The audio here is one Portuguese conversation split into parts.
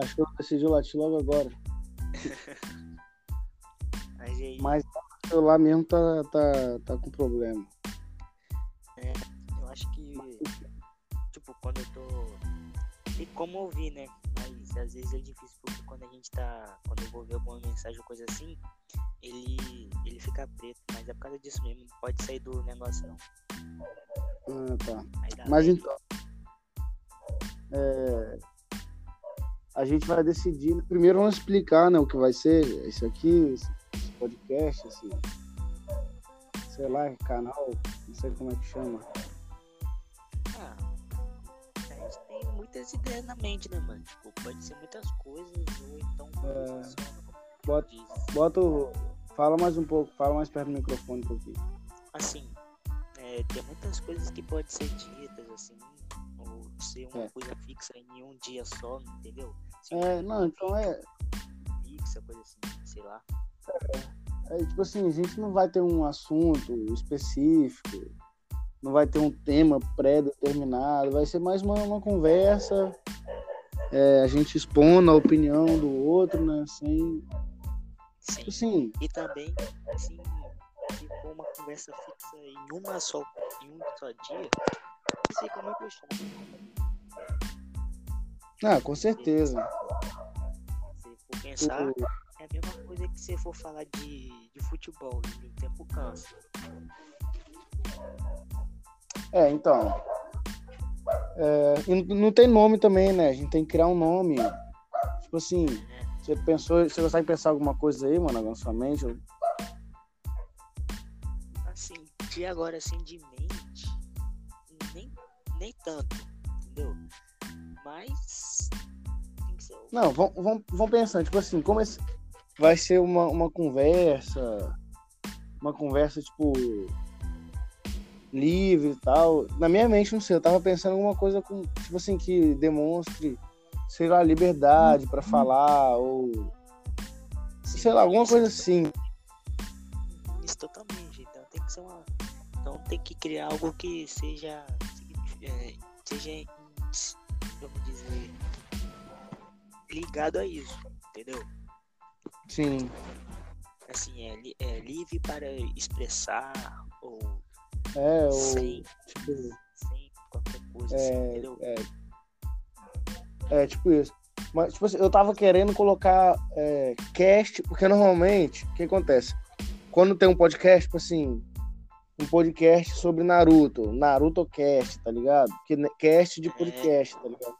cachorro decidiu latir logo agora. Mas aí, Mas o celular mesmo tá, tá, tá com problema. eu acho que, tipo, quando eu tô. Tem como ouvir, né? Mas às vezes é difícil porque quando a gente tá. Quando eu vou ver alguma mensagem ou coisa assim, ele, ele fica preto. Mas é por causa disso mesmo, não pode sair do negócio não. Ah, tá. Mas bem. então. é, a gente vai decidir. Primeiro vamos explicar né, o que vai ser esse aqui, esse, esse podcast, esse. Sei lá, canal, não sei como é que chama. Ah, a gente tem muitas ideias na mente, né, mano? Tipo, pode ser muitas coisas, ou então É. só, Bota, bota o. Fala mais um pouco, fala mais perto do microfone um pouquinho. Assim, é, tem muitas coisas que podem ser ditas, assim, ou ser uma É. coisa fixa em um dia só, entendeu? É, não, então é, fixa, coisa assim, sei lá. é. Tipo assim, a gente não vai ter um assunto específico, não vai ter um tema pré-determinado, vai ser mais uma, uma conversa, é, a gente expondo a opinião do outro, né? Sem. Sim. Tipo assim, E também, assim, for uma conversa fixa em uma só, em um só dia, fica muito chato. Ah, com certeza. Se for pensar, é a mesma coisa que se for falar de, de futebol, o tempo cansa. É, então. É, e não tem nome também, né? A gente tem que criar um nome. Tipo assim, você pensou, você consegue pensar alguma coisa aí, mano, na sua mente? Assim, de agora assim de mente, nem, nem tanto, entendeu? Mas Não, vamos, vamos, vamos pensando, tipo assim, como esse vai ser uma, uma conversa, uma conversa, tipo, livre e tal. Na minha mente, não sei, eu tava pensando em alguma coisa com, tipo assim, que demonstre, sei lá, liberdade pra falar, ou sei lá, alguma coisa assim. Isso totalmente. Então tem que ser uma. Então tem que criar algo que seja. é, seja. Vamos dizer. Ligado a isso. Entendeu? Sim. Assim, é, li- é livre para expressar ou É, ou, sem, tipo, sem qualquer coisa, É, assim, entendeu? é, é, tipo isso. Mas, tipo assim, eu tava querendo colocar é, cast, porque normalmente, o que acontece? Quando tem um podcast, tipo assim, um podcast sobre Naruto, Naruto Cast, tá ligado? Que, cast de podcast, tá ligado?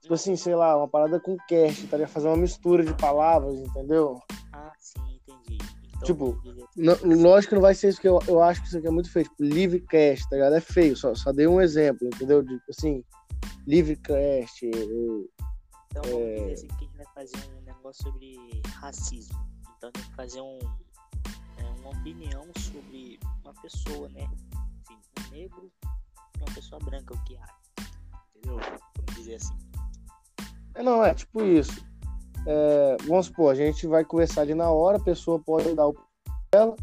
Tipo assim, sei lá, uma parada com cast, tá ligado? Fazer uma mistura de palavras, entendeu? Ah, sim, entendi. Então, Tipo, dizer- Não- lógico que não vai ser isso, que eu, eu acho que isso aqui é muito feio. Tipo, livrecast, tá ligado? É feio, só, só dei um exemplo, entendeu? De, tipo assim, livrecast, ou Então vamos É. dizer assim que a gente vai fazer um negócio sobre racismo. Então tem que fazer um, é, uma opinião sobre uma pessoa, né? Assim, um negro e uma pessoa branca, o que acha. Entendeu? Vamos dizer assim. É, não, é tipo isso. É, vamos supor, a gente vai conversar ali na hora, a pessoa pode dar o dela.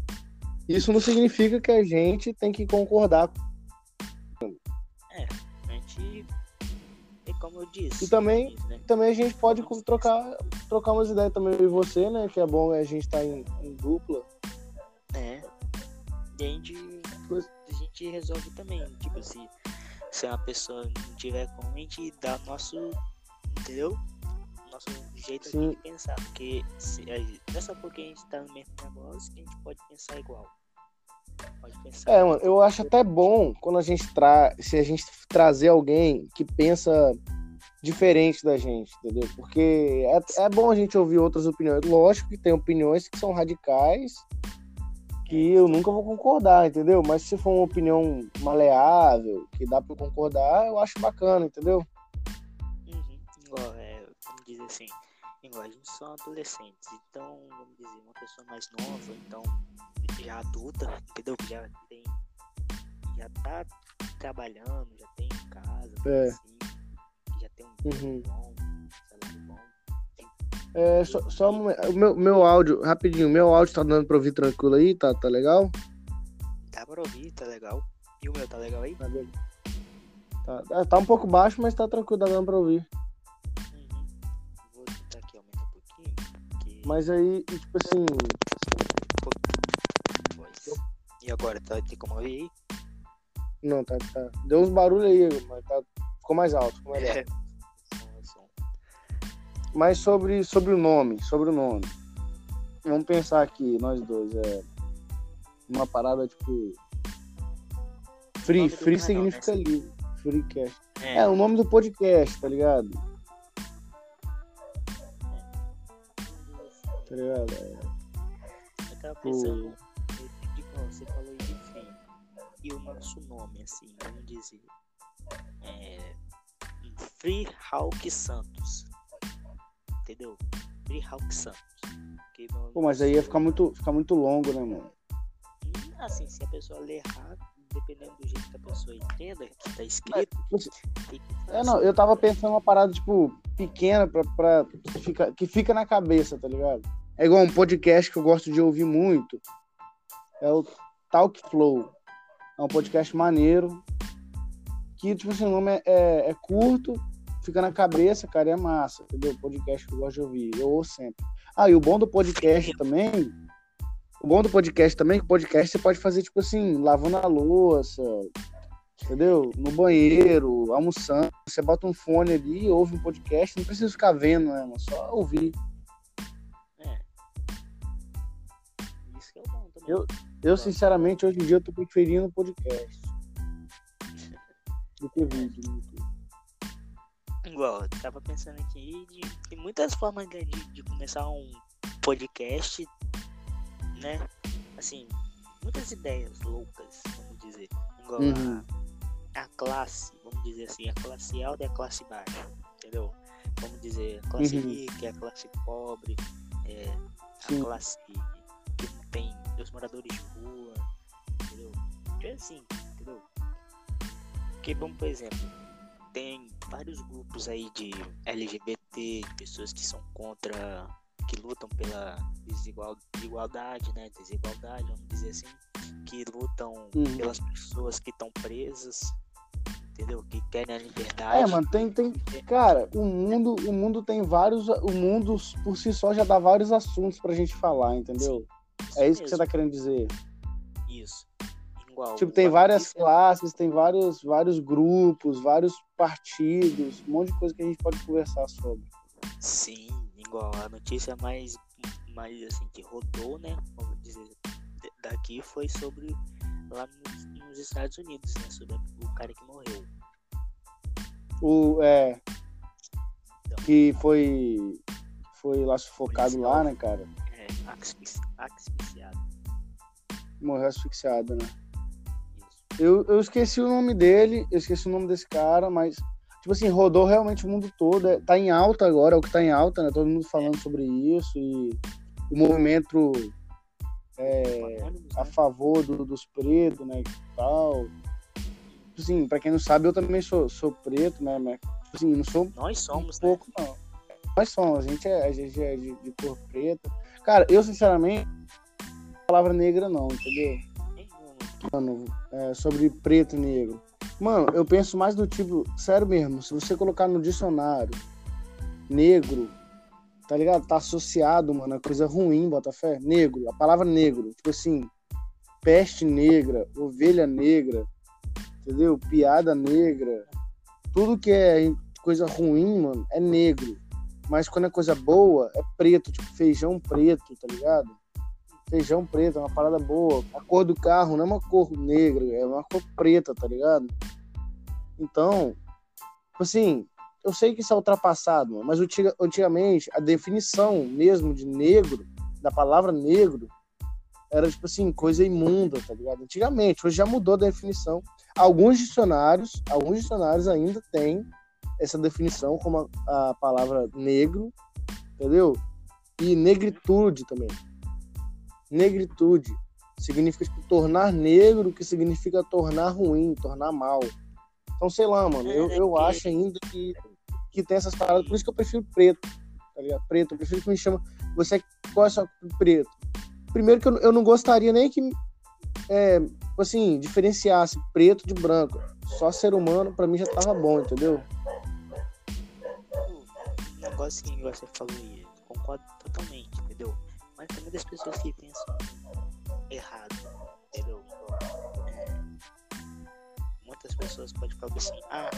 Isso não significa que a gente tem que concordar. A gente é como eu disse. E também- né? Também a gente pode trocar, trocar umas ideias também eu e você, né? Que é bom a gente estar em, em dupla. É. E a gente, Pois- a gente resolve também. Tipo, se, se uma pessoa não tiver como, a gente dá o nosso. Entendeu? Nosso jeito Sim. de pensar. Porque se, gente- não é só porque a gente tá no mesmo negócio que a gente pode pensar igual. Pode pensar. É, mano, eu acho até bom quando a gente traz, se a gente trazer alguém que pensa diferente da gente, entendeu? Porque é, é bom a gente ouvir outras opiniões. Lógico que tem opiniões que são radicais que eu nunca vou concordar, entendeu? Mas se for uma opinião maleável, que dá pra concordar, eu acho bacana, entendeu? Uhum. Igual, é, vamos dizer assim, igual a gente são adolescentes, então, vamos dizer, uma pessoa mais nova, então, já adulta, entendeu? Já tem, já tá trabalhando, já tem casa, É. assim, já tem um Uhum. bom. É, só, só um momento. o meu, meu áudio, rapidinho, meu áudio tá dando pra ouvir tranquilo aí, tá, tá legal? Dá pra ouvir, tá legal. E o meu, tá legal aí? Tá, tá, é, tá um pouco baixo, mas tá tranquilo, tá dando pra ouvir. Uhum. Mas aí, tipo assim. E agora, tá, tem como ouvir aí? não, tá, tá. Deu uns barulhos aí, mas tá, ficou mais alto, ficou mais alto. Mas sobre, sobre o nome, sobre o nome. Vamos pensar aqui, nós dois, é uma parada tipo free, free canal, significa né? livre, freecast. É, É, o nome do podcast, tá ligado? Tá ligado? É, Eu tava pensando, como você falou de free. E o nosso nome, assim, vamos dizer. É. Free Hawk Santos. Entendeu? Hawk Santos. Meu- Pô, mas aí ia ficar muito, ficar muito longo, né, mano? Hum, Assim, se a pessoa ler errado, dependendo do jeito que a pessoa entenda que tá escrito, tem que É, não, eu tava pensando uma parada, tipo, pequena pra, pra que, fica, que fica na cabeça, tá ligado? É igual um podcast que eu gosto de ouvir muito. É o Talk Flow. É um podcast maneiro. Que, tipo assim, o nome é, é, é curto, fica na cabeça, cara, é massa, entendeu? Podcast que eu gosto de ouvir. Eu ouço sempre. Ah, e o bom do podcast também. O bom do podcast também é que o podcast você pode fazer, tipo assim, lavando a louça, entendeu? No banheiro, almoçando. Você bota um fone ali, ouve um podcast, não precisa ficar vendo, né? mano? Só ouvir. É. Isso que é o bom também. Eu- Eu, sinceramente, hoje em dia eu tô preferindo podcast do que vídeo YouTube. Igual, eu tava pensando aqui de, de muitas formas de, de- começar um podcast, né? Assim, muitas ideias loucas, vamos dizer. Igual Uhum. a, a classe, vamos dizer assim, a classe alta e a classe baixa, entendeu? Vamos dizer, a classe Uhum. rica a classe pobre, é, a Sim. classe que não tem os moradores de rua, entendeu? É assim, entendeu? Porque, vamos por exemplo, tem vários grupos aí de LGBT, de pessoas que são contra, que lutam pela desigual, igualdade, né? Desigualdade, vamos dizer assim, que lutam Uhum. pelas pessoas que estão presas, entendeu? Que querem a liberdade. É, mano, tem, tem. Cara, o mundo, o mundo tem vários. O mundo por si só já dá vários assuntos pra gente falar, entendeu? É isso que você tá querendo dizer. Igual, Tipo, tem várias classes, tem vários, vários grupos, vários partidos, um monte de coisa que a gente pode conversar sobre. Sim, igual a notícia mais, mais assim, que rodou, né? Vamos dizer, daqui foi sobre lá nos, nos Estados Unidos, né? Sobre o cara que morreu. O, é, que foi, foi lá sufocado lá, né, cara? É, asfixi- asfixiado. Morreu asfixiado, né? Eu, eu esqueci o nome dele, eu esqueci o nome desse cara, mas, tipo assim, rodou realmente o mundo todo. é- Tá em alta agora, é o que tá em alta, né? Todo mundo falando sobre isso e o movimento é, a né? favor do- dos pretos, né? E tal. Tipo assim, pra quem não sabe, eu também sou, sou preto, né? Mas, tipo assim, não sou Nós somos, um pouco, não. Nós somos, a gente é, a gente é de, de cor preta. Cara, eu, sinceramente, não palavra negra não, entendeu? Mano, é, sobre preto e negro. Mano, eu penso mais do tipo, sério mesmo, se você colocar no dicionário negro, tá ligado? Tá associado, mano, a coisa ruim, Botafé. Negro, a palavra negro, tipo assim, peste negra, ovelha negra, entendeu? Piada negra. Tudo que é coisa ruim, mano, é negro. Mas quando é coisa boa, é preto, tipo feijão preto, tá ligado? Feijão preto, é uma parada boa. A cor do carro não é uma cor negra, é uma cor preta, tá ligado? Então, tipo assim, eu sei que isso é ultrapassado, mas antiga- antigamente a definição mesmo de negro, da palavra negro, era tipo assim, coisa imunda, tá ligado? Antigamente, hoje já mudou a definição. Alguns dicionários, alguns dicionários ainda têm essa definição como a, a palavra negro, entendeu? E negritude também. Negritude significa tipo, tornar negro, que significa tornar ruim, tornar mal. Então, sei lá, mano, eu, eu acho ainda que, que tem essas paradas, por isso que eu prefiro preto, tá ligado? Preto, eu prefiro que me chama. Você qual é sua preto? Primeiro que eu, eu não gostaria nem que é, assim, diferenciasse preto de branco. Só ser humano, pra mim já tava bom, entendeu? O negócio que você falou aí, concordo totalmente, entendeu? das pessoas que pensam errado, entendeu? É, muitas pessoas podem falar assim, ah,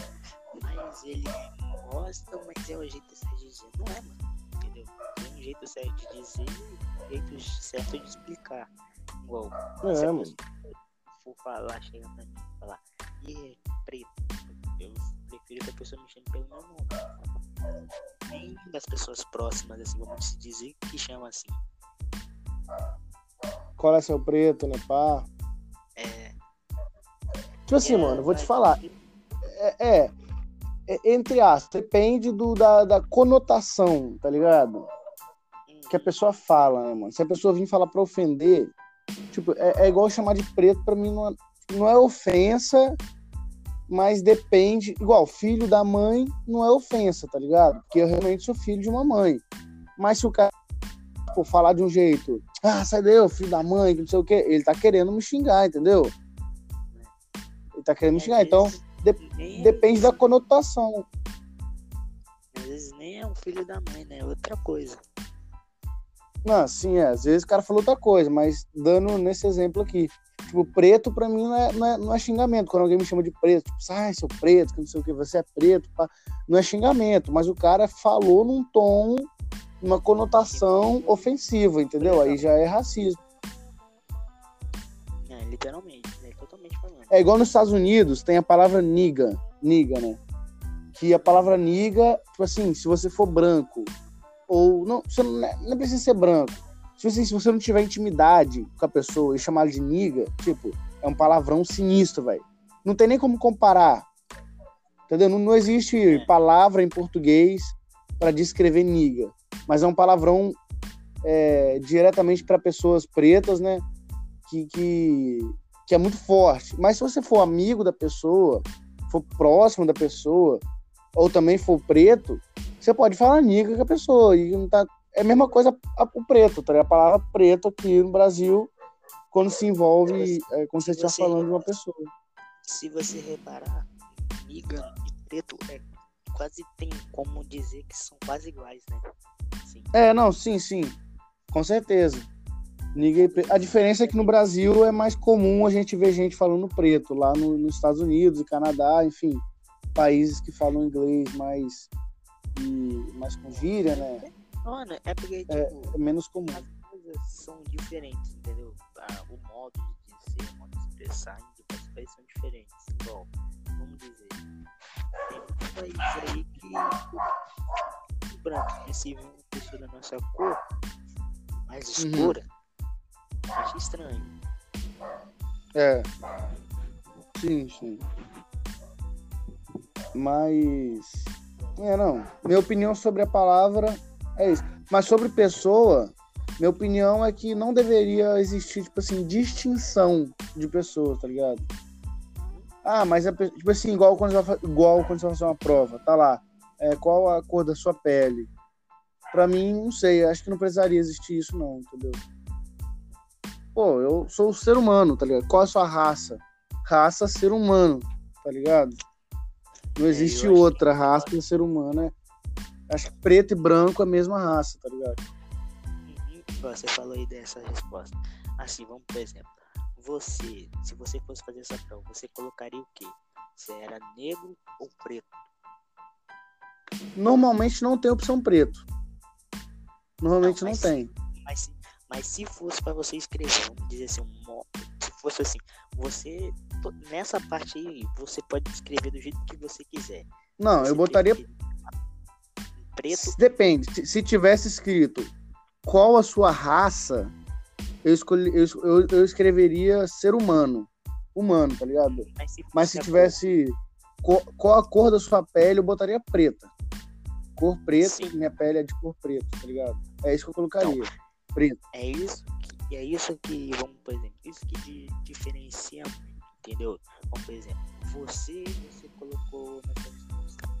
mas ele gosta, mas é o jeito certo de dizer. Não é, mano, entendeu? Tem um jeito certo de dizer e um jeito certo de explicar. Igual, É, se a mano. for falar, chega pra mim e falar, e é preto, eu prefiro que a pessoa me chame pelo meu nome. Nem das pessoas próximas, assim, vamos se dizer, que chama assim. Qual é seu preto, né, pá? É, Tipo assim, é, mano, vou te falar. É, é, é, entre aspas, depende do, da, da conotação, tá ligado? hum, Que a pessoa fala, né, mano? Se a pessoa vir falar pra ofender, tipo, é, é igual chamar de preto, pra mim não é, não é ofensa, mas depende. Igual, filho da mãe não é ofensa, tá ligado? Porque eu realmente sou filho de uma mãe. Mas se o cara pô, falar de um jeito, ah, sai daí, ô filho da mãe, que não sei o quê, ele tá querendo me xingar, entendeu? Ele tá querendo me xingar. Então, vezes de- é depende da conotação. Às vezes nem é um filho da mãe, né? É outra coisa. Não, sim, é. Às vezes o cara falou outra coisa, mas dando nesse exemplo aqui. Tipo, preto pra mim não é, não é, não é xingamento. Quando alguém me chama de preto, tipo, ai, seu preto, que não sei o que, você é preto, pá. não é xingamento, mas o cara falou num tom, numa conotação ofensiva, entendeu? Aí já é racismo. É, literalmente, né? Totalmente falando. É igual nos Estados Unidos, tem a palavra niga, niga, né? Que a palavra niga, tipo assim, se você for branco, ou não, você não, é- não precisa ser branco. Tipo assim, se você não tiver intimidade com a pessoa e chamar ela de niga, tipo, é um palavrão sinistro, velho. Não tem nem como comparar. Entendeu? Não, não existe É. palavra em português para descrever niga. Mas é um palavrão é, diretamente para pessoas pretas, né? Que, que, que é muito forte. Mas se você for amigo da pessoa, for próximo da pessoa, ou também for preto, você pode falar niga com a pessoa. E não tá, é a mesma coisa a- o preto, tá? A palavra preto aqui no Brasil, quando se envolve, é, quando você está falando de uma pessoa. Se você reparar, niga e preto é quase tem como dizer que são quase iguais, né? Sim. É, não, sim, sim. Com certeza. Preto. A diferença é que no Brasil é mais comum a gente ver gente falando preto. Lá no- nos Estados Unidos e Canadá, enfim, países que falam inglês mais, e, mais com gíria, né? Mano, é porque, tipo, É menos comum. as coisas são diferentes, entendeu? Ah, o modo de dizer, o modo de expressar em diversos países são diferentes. Igual, vamos dizer, tem um país aí que branco recebe uma pessoa da nossa cor mais Uhum. escura, acha estranho. É. Sim, sim. Mas. É, não. Minha opinião sobre a palavra é isso. Mas sobre pessoa, minha opinião é que não deveria existir, tipo assim, distinção de pessoas, tá ligado? Ah, mas é tipo assim, igual quando você vai, igual quando você vai fazer uma prova, tá lá. É, qual a cor da sua pele? Pra mim, não sei, acho que não precisaria existir isso, não, entendeu? Pô, eu sou um ser humano, tá ligado? Qual é a sua raça? Raça, ser humano, tá ligado? Não É, existe acho outra raça que ser humano, é. Acho que preto e branco é a mesma raça, tá ligado? Você falou aí dessa resposta. Assim, vamos por exemplo. Você, se você fosse fazer essa prova, você colocaria o quê? Você era negro ou preto? Normalmente não tem opção preto. Normalmente Não, não, tem. Mas, se- mas se fosse pra você escrever, vamos dizer assim, um se fosse assim, você nessa parte aí, você pode escrever do jeito que você quiser. Não, Você eu botaria. preto. Depende. Se- Se tivesse escrito qual a sua raça, eu, escolhi, eu, eu, eu escreveria ser humano. Humano, tá ligado? Mas se, Mas se tivesse co- qual a cor da sua pele, eu botaria preta. Cor preta, Sim. minha pele é de cor preta, tá ligado? É isso que eu colocaria. Preto. cor, é isso que é isso que vamos por exemplo, isso que di- diferencia, muito, entendeu? Vamos por exemplo, você você colocou na sua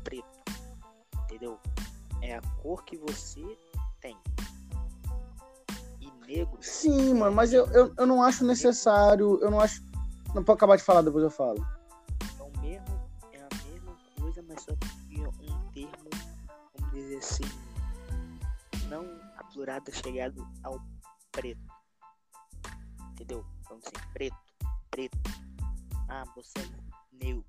preto, entendeu? É a cor que você tem. E negro Sim, mano, mas eu, eu, eu não acho necessário. Eu não acho. Não pode acabar de falar, depois eu falo. é o mesmo, é a mesma coisa, mas só que dizer assim, não apurado, chegado ao preto. Entendeu? Vamos dizer, preto, preto. Ah, você é negro.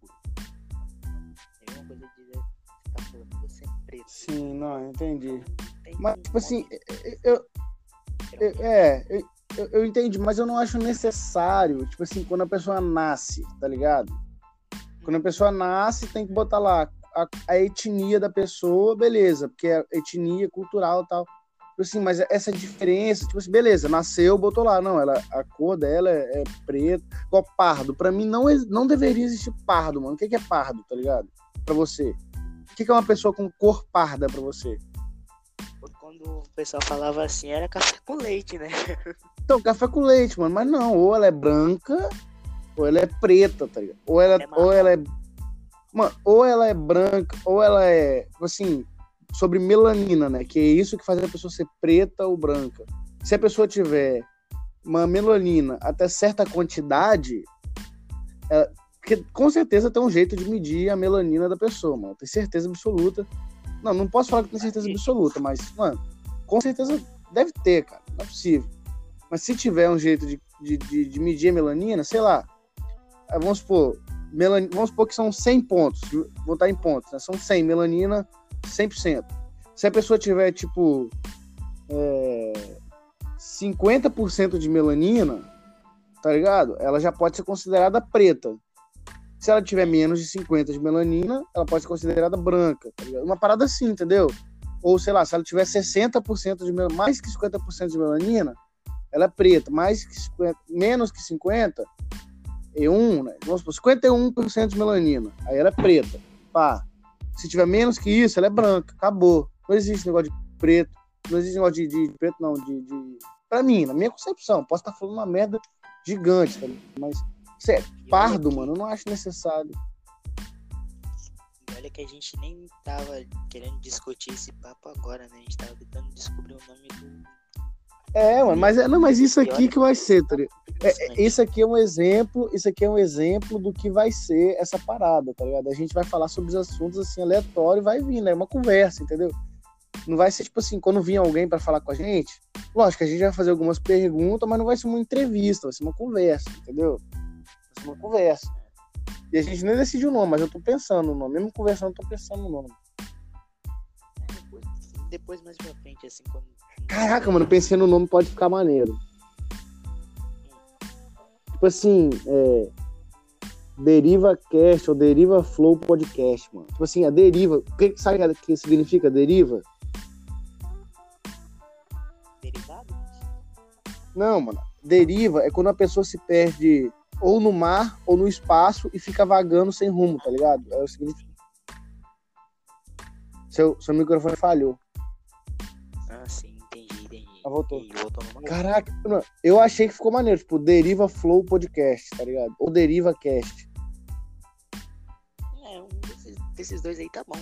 É a mesma coisa de dizer, você tá falando, você é preto. Sim, não, entendi. Tem Mas, tipo assim, eu, eu- é, eu, eu, eu entendi, mas eu não acho necessário, tipo assim, quando a pessoa nasce, tá ligado? Quando a pessoa nasce, tem que botar lá a, a etnia da pessoa, beleza, porque é etnia cultural e tal. Tipo assim, mas essa diferença, tipo assim, beleza, nasceu, botou lá, não, ela, a cor dela é, é preta, igual pardo. Pra mim não, não deveria existir pardo, mano. O que que é pardo, tá ligado? Pra você. O que que é uma pessoa com cor parda pra você? Quando o pessoal falava assim, era café com leite, né? Então, café com leite, mano. Mas não, ou ela é branca, ou ela é preta, tá ligado? Ou ela, É ou ela é. Mano, ou ela é branca, ou ela é. Assim, sobre melanina, né? Que é isso que faz a pessoa ser preta ou branca. Se a pessoa tiver uma melanina até certa quantidade, ela- porque com certeza tem um jeito de medir a melanina da pessoa, mano. Tem certeza absoluta. Não, não posso falar que tem certeza absoluta, mas, mano, com certeza deve ter, cara. Não é possível. Mas se tiver um jeito de, de, de, de medir a melanina, sei lá. Vamos supor, melan... vamos supor que são 100 pontos. Vou botar em pontos, né? São 100, melanina 100%. Se a pessoa tiver, tipo, é... 50% de melanina, tá ligado? Ela já pode ser considerada preta. Se ela tiver menos de 50 de melanina, ela pode ser considerada branca, tá? Uma parada assim, entendeu? Ou, sei lá, se ela tiver 60% de melanina, mais que 50% de melanina, ela é preta. Mais que 50, menos que 50, e um, né? Vamos supor, 51% de melanina. Aí ela é preta. Pá. Se tiver menos que isso, ela é branca. Acabou. Não existe negócio de preto. Não existe negócio de, de- de preto, não. De, de... Pra mim, na minha concepção, posso estar falando uma merda gigante, tá? Mas, sério, olha pardo, mano, eu não acho necessário. E olha que a gente nem tava querendo discutir esse papo agora, né? A gente tava tentando descobrir o nome do. É, mano, mas, é, não, mas isso aqui que vai ser, tá ligado? É, Interessante. é, isso aqui é um exemplo, isso aqui é um exemplo do que vai ser essa parada, tá ligado? A gente vai falar sobre os assuntos assim aleatório e vai vir, né? Uma conversa, entendeu? Não vai ser tipo assim, quando vir alguém pra falar com a gente, lógico, a gente vai fazer algumas perguntas, mas não vai ser uma entrevista, vai ser uma conversa, entendeu? Vai ser uma conversa. E a gente nem decidiu o nome, mas eu tô pensando no nome. Mesmo conversando, eu tô pensando no nome. Depois, depois mais pra frente, assim, quando. Caraca, mano, pensei no nome, pode ficar maneiro. Tipo assim, é. Deriva Cast ou Deriva Flow Podcast, mano. Tipo assim, a deriva. O que, sabe o que significa deriva? Derivado? Não, mano. Deriva é quando a pessoa se perde ou no mar ou no espaço e fica vagando sem rumo, tá ligado? É o significado. Seu, seu microfone falhou. Ah, voltou. Caraca, eu achei que ficou maneiro. Tipo, Deriva Flow Podcast, tá ligado? Ou Deriva Cast. É, um desses, desses dois aí tá bom.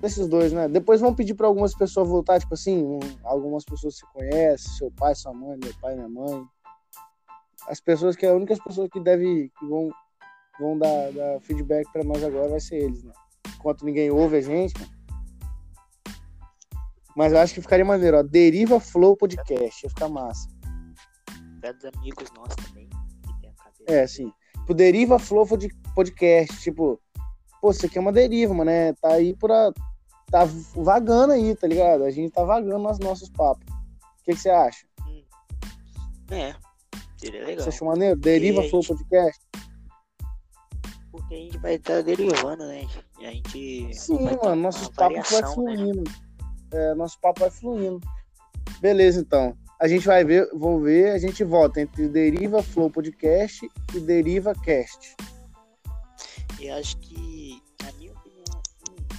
Desses dois, né? Depois vão pedir pra algumas pessoas voltar, tipo assim, um- algumas pessoas que você conhece, seu pai, sua mãe, meu pai, minha mãe. As pessoas que é as únicas pessoas que devem, que vão, vão dar, dar feedback pra nós agora vai ser eles, né? Enquanto ninguém ouve a gente, mano. Mas eu acho que ficaria maneiro, ó. Deriva Flow Podcast, ia ficar massa. Até dos amigos nossos também, que tem a cabeça. É, sim. Tipo, Deriva Flow Pod- Podcast, tipo, pô, isso aqui é uma deriva, mano, né? Tá aí por a... tá vagando aí, tá ligado? A gente tá vagando nos nossos papos. O que você acha? É, seria legal. Você achou maneiro? Deriva E a Flow gente- Podcast? Porque a gente vai estar derivando, né? E a gente. Sim, mano, uma nosso papo vai variação, né? É, nosso papo vai fluindo. Beleza, então. A gente vai ver, vou ver, a gente vota entre Deriva Flow Podcast e Deriva Cast. E acho que, na minha opinião,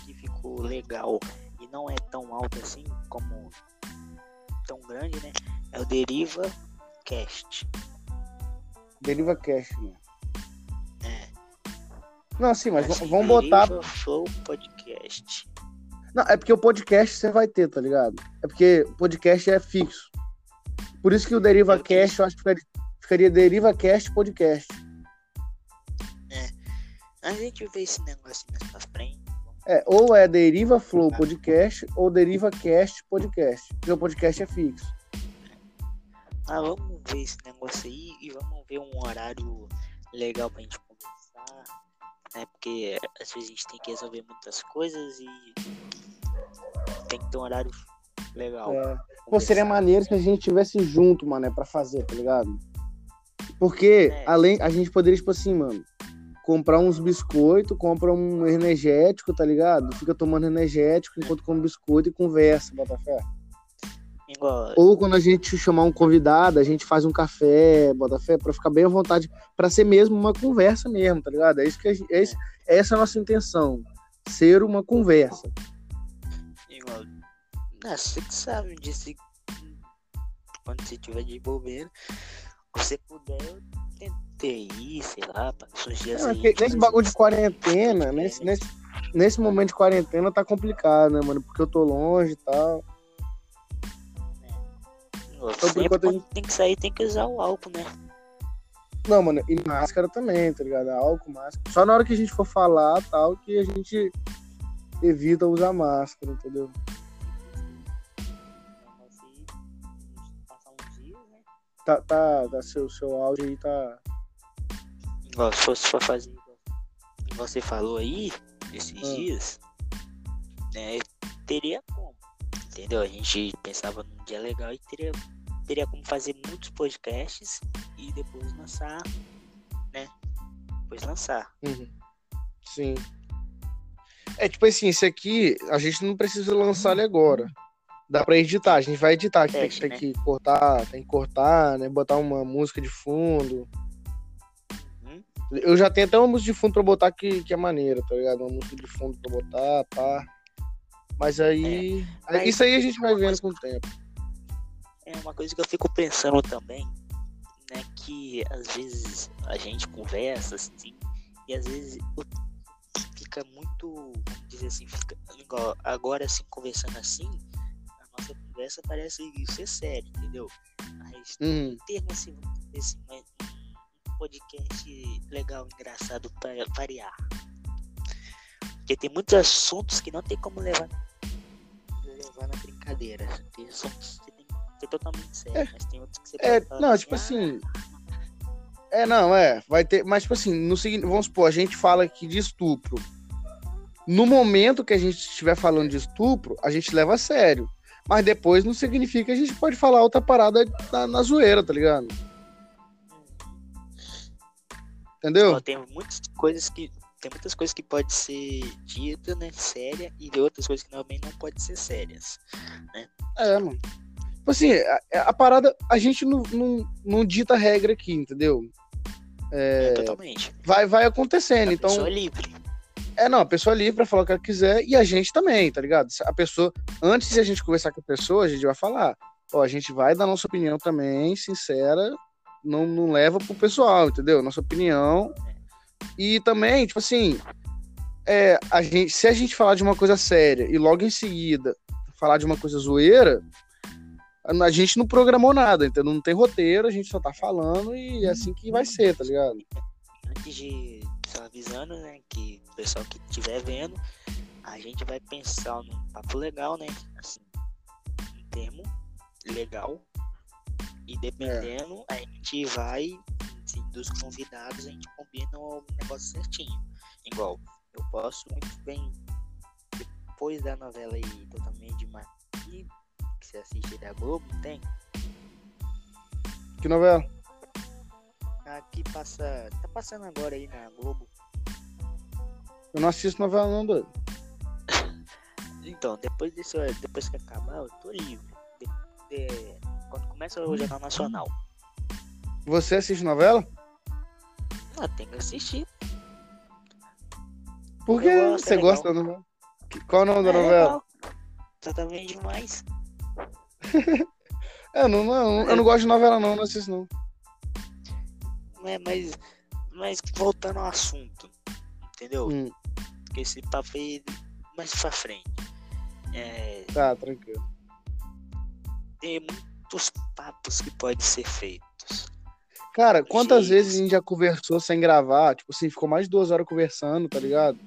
que ficou legal e não é tão alto assim como tão grande, né? É o Deriva Cast. Deriva Cast, né? É. Não, sim, mas Assim, vamos botar. Deriva Flow Podcast. Não, é porque o podcast você vai ter, tá ligado? É porque o podcast é fixo. Por isso que o Deriva Eu Cast, eu acho que ficaria, ficaria Deriva Cast Podcast. A gente vê esse negócio mais pra frente. É, ou é Deriva Flow Podcast ou Deriva Cast Podcast. Porque o podcast é fixo. ah, vamos ver esse negócio aí e vamos ver um horário legal pra gente conversar, né? Porque às vezes a gente tem que resolver muitas coisas e tem que ter um horário legal. É. Pô, seria maneiro se a gente tivesse junto, mano, é pra fazer, tá ligado? Porque, É. além, a gente poderia, tipo assim, mano, comprar uns biscoitos, compra um energético, tá ligado? Fica tomando energético enquanto come biscoito e conversa, bota fé. Igual, Ou quando a gente chamar um convidado, a gente faz um café, bota fé, pra ficar bem à vontade, pra ser mesmo uma conversa mesmo, tá ligado? É isso que a gente, é isso, essa é a nossa intenção, ser uma conversa. Igual. Ah, você que sabe disso. Quando você tiver de bobeira, você puder, eu tentei ir, sei lá, passar uns dias É, aí. porque nesse mas- bagulho de quarentena, nesse, nesse, nesse momento de quarentena tá complicado, né, mano? Porque eu tô longe e tal. Igual, Então, por sempre enquanto a quando tem que sair, tem que usar o álcool, né? Não, mano, e máscara também, tá ligado? Álcool, máscara. Só na hora que a gente for falar tal, que a gente evita usar máscara, entendeu? Tá, tá, tá seu, seu áudio aí tá. Igual, se fosse for fazer você falou aí, esses Ah. dias, né? Teria como. Entendeu? A gente pensava num dia legal e teria, teria como fazer muitos podcasts e depois lançar, né? Depois lançar. Uhum. Sim. É tipo assim, esse aqui a gente não precisa lançar ele agora. Dá pra editar, a gente vai editar, tem, tem né? que cortar, tem que cortar, né? Botar uma música de fundo. Uhum. Eu já tenho até uma música de fundo pra botar que, que é maneira, tá ligado? Uma música de fundo pra botar, pá. Mas aí. mas- Isso aí a gente vai vendo com o tempo. É uma coisa que eu fico pensando também, né? Que às vezes a gente conversa assim, e às vezes fica muito, vamos dizer assim, fica agora assim, conversando assim, a nossa conversa parece ser séria, entendeu? Mas Uhum. termo assim, dizer assim, um podcast legal, engraçado para variar. Porque tem muitos assuntos que não tem como levar, levar na brincadeira. Tem assuntos que tem que ser totalmente sério, mas tem outros que você É, pode falar não, tipo assim. É, não, é. Vai ter. Mas, tipo assim, no seguinte, vamos supor, a gente fala aqui de estupro. No momento que a gente estiver falando de estupro, a gente leva a sério. Mas depois não significa que a gente pode falar outra parada na, na zoeira, tá ligado? Entendeu? Ó, tem muitas coisas que tem muitas coisas que pode ser dita, né, séria e de outras coisas que também não pode ser sérias. É, mano. Tipo assim, a, a parada, a gente não, não, não dita regra aqui, entendeu? É, totalmente. Vai, vai acontecendo. A então, pessoa é livre. É, não, a pessoa é livre pra falar o que ela quiser e a gente também, tá ligado? A pessoa, antes de a gente conversar com a pessoa, a gente vai falar, ó, a gente vai dar nossa opinião também, sincera, não, não leva pro pessoal, entendeu? Nossa opinião. E também, tipo assim, é, a gente, se a gente falar de uma coisa séria e logo em seguida falar de uma coisa zoeira, a, gente não programou nada, entendeu? Não tem roteiro, a gente só tá falando e é assim que vai ser, tá ligado? Antes de só avisando, né, que o pessoal que estiver vendo, a gente vai pensar num papo legal, né? Assim, um termo legal. E dependendo, a gente vai, assim, dos convidados, a gente combina o negócio certinho. Igual, eu posso muito bem, depois da novela aí totalmente demais, que você assiste da Globo, tem? Que novela? Aqui passa. Tá passando agora aí na Globo. Eu não assisto novela não, doido. Então, depois desse, depois que acabar, eu tô livre. De- de- quando começa o Jornal Nacional. Você assiste novela? Ah, tem que assistir. Por que você é legal. gosta da novela? Qual é o nome da É novela? legal. Demais. É, não, não, eu não gosto de novela não, não assisto não. É, mas, mas voltando ao assunto, entendeu? Hum, Porque esse papo aí mais pra frente. É, tá, tranquilo. tem muitos papos que podem ser feitos. Cara, quantas Gente. vezes a gente já conversou sem gravar? Tipo assim, ficou mais de duas horas conversando, tá ligado?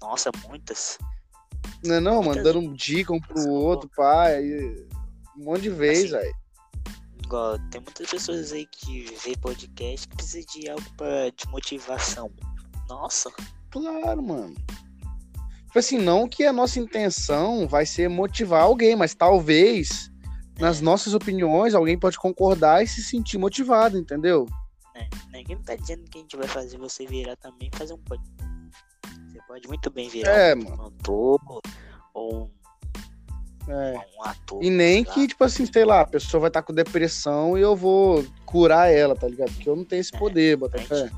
Nossa, muitas. Não é não, mano? Dando dica um pro outro, pai. aí, Um monte de vez, Assim, velho. Igual, tem muitas pessoas aí que vê podcast que precisa de algo pra, de motivação. Nossa. Claro, mano. Tipo assim, não que a nossa intenção vai ser motivar alguém, mas talvez nas nossas opiniões alguém pode concordar e se sentir motivado, entendeu? É, ninguém tá dizendo que a gente vai fazer você virar também fazer um podcast. Pode muito bem virar É, um cantor ou um, É. um ator. E nem sei lá. que, tipo assim, sei lá, a pessoa vai estar com depressão e eu vou curar ela, tá ligado? Porque eu não tenho esse É, poder, bota a gente- fé.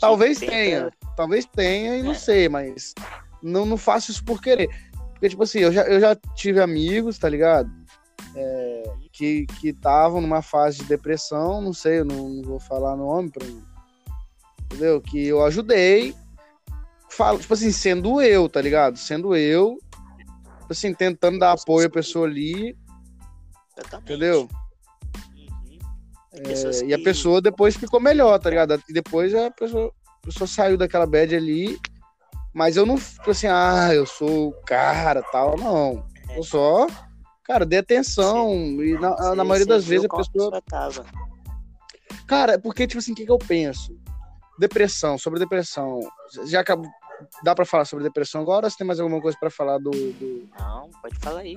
Talvez tenta- tenha, talvez tenha e não É. sei, mas não, não faço isso por querer. Porque, tipo assim, eu já, eu já tive amigos, tá ligado? É, que estavam numa fase de depressão, não sei, eu não, não vou falar nome pra mim. Entendeu? Que eu ajudei, falo, tipo assim, sendo eu, tá ligado? Sendo eu, tipo assim, tentando dar apoio à pessoa ali, Exatamente. entendeu? Uhum. É, pessoas e a que- pessoa depois ficou melhor, tá ligado? E depois a pessoa, a pessoa saiu daquela bad ali. Mas eu não fico assim, ah, eu sou o cara tal, não. É. Eu só, cara, dei atenção. E na, Você- na maioria você das vezes a pessoa. tava. Cara, é porque, tipo assim, o que, que eu penso? Depressão, sobre depressão. Já acabou. Dá pra falar sobre depressão agora ou você tem mais alguma coisa pra falar do- do, Não, pode falar aí.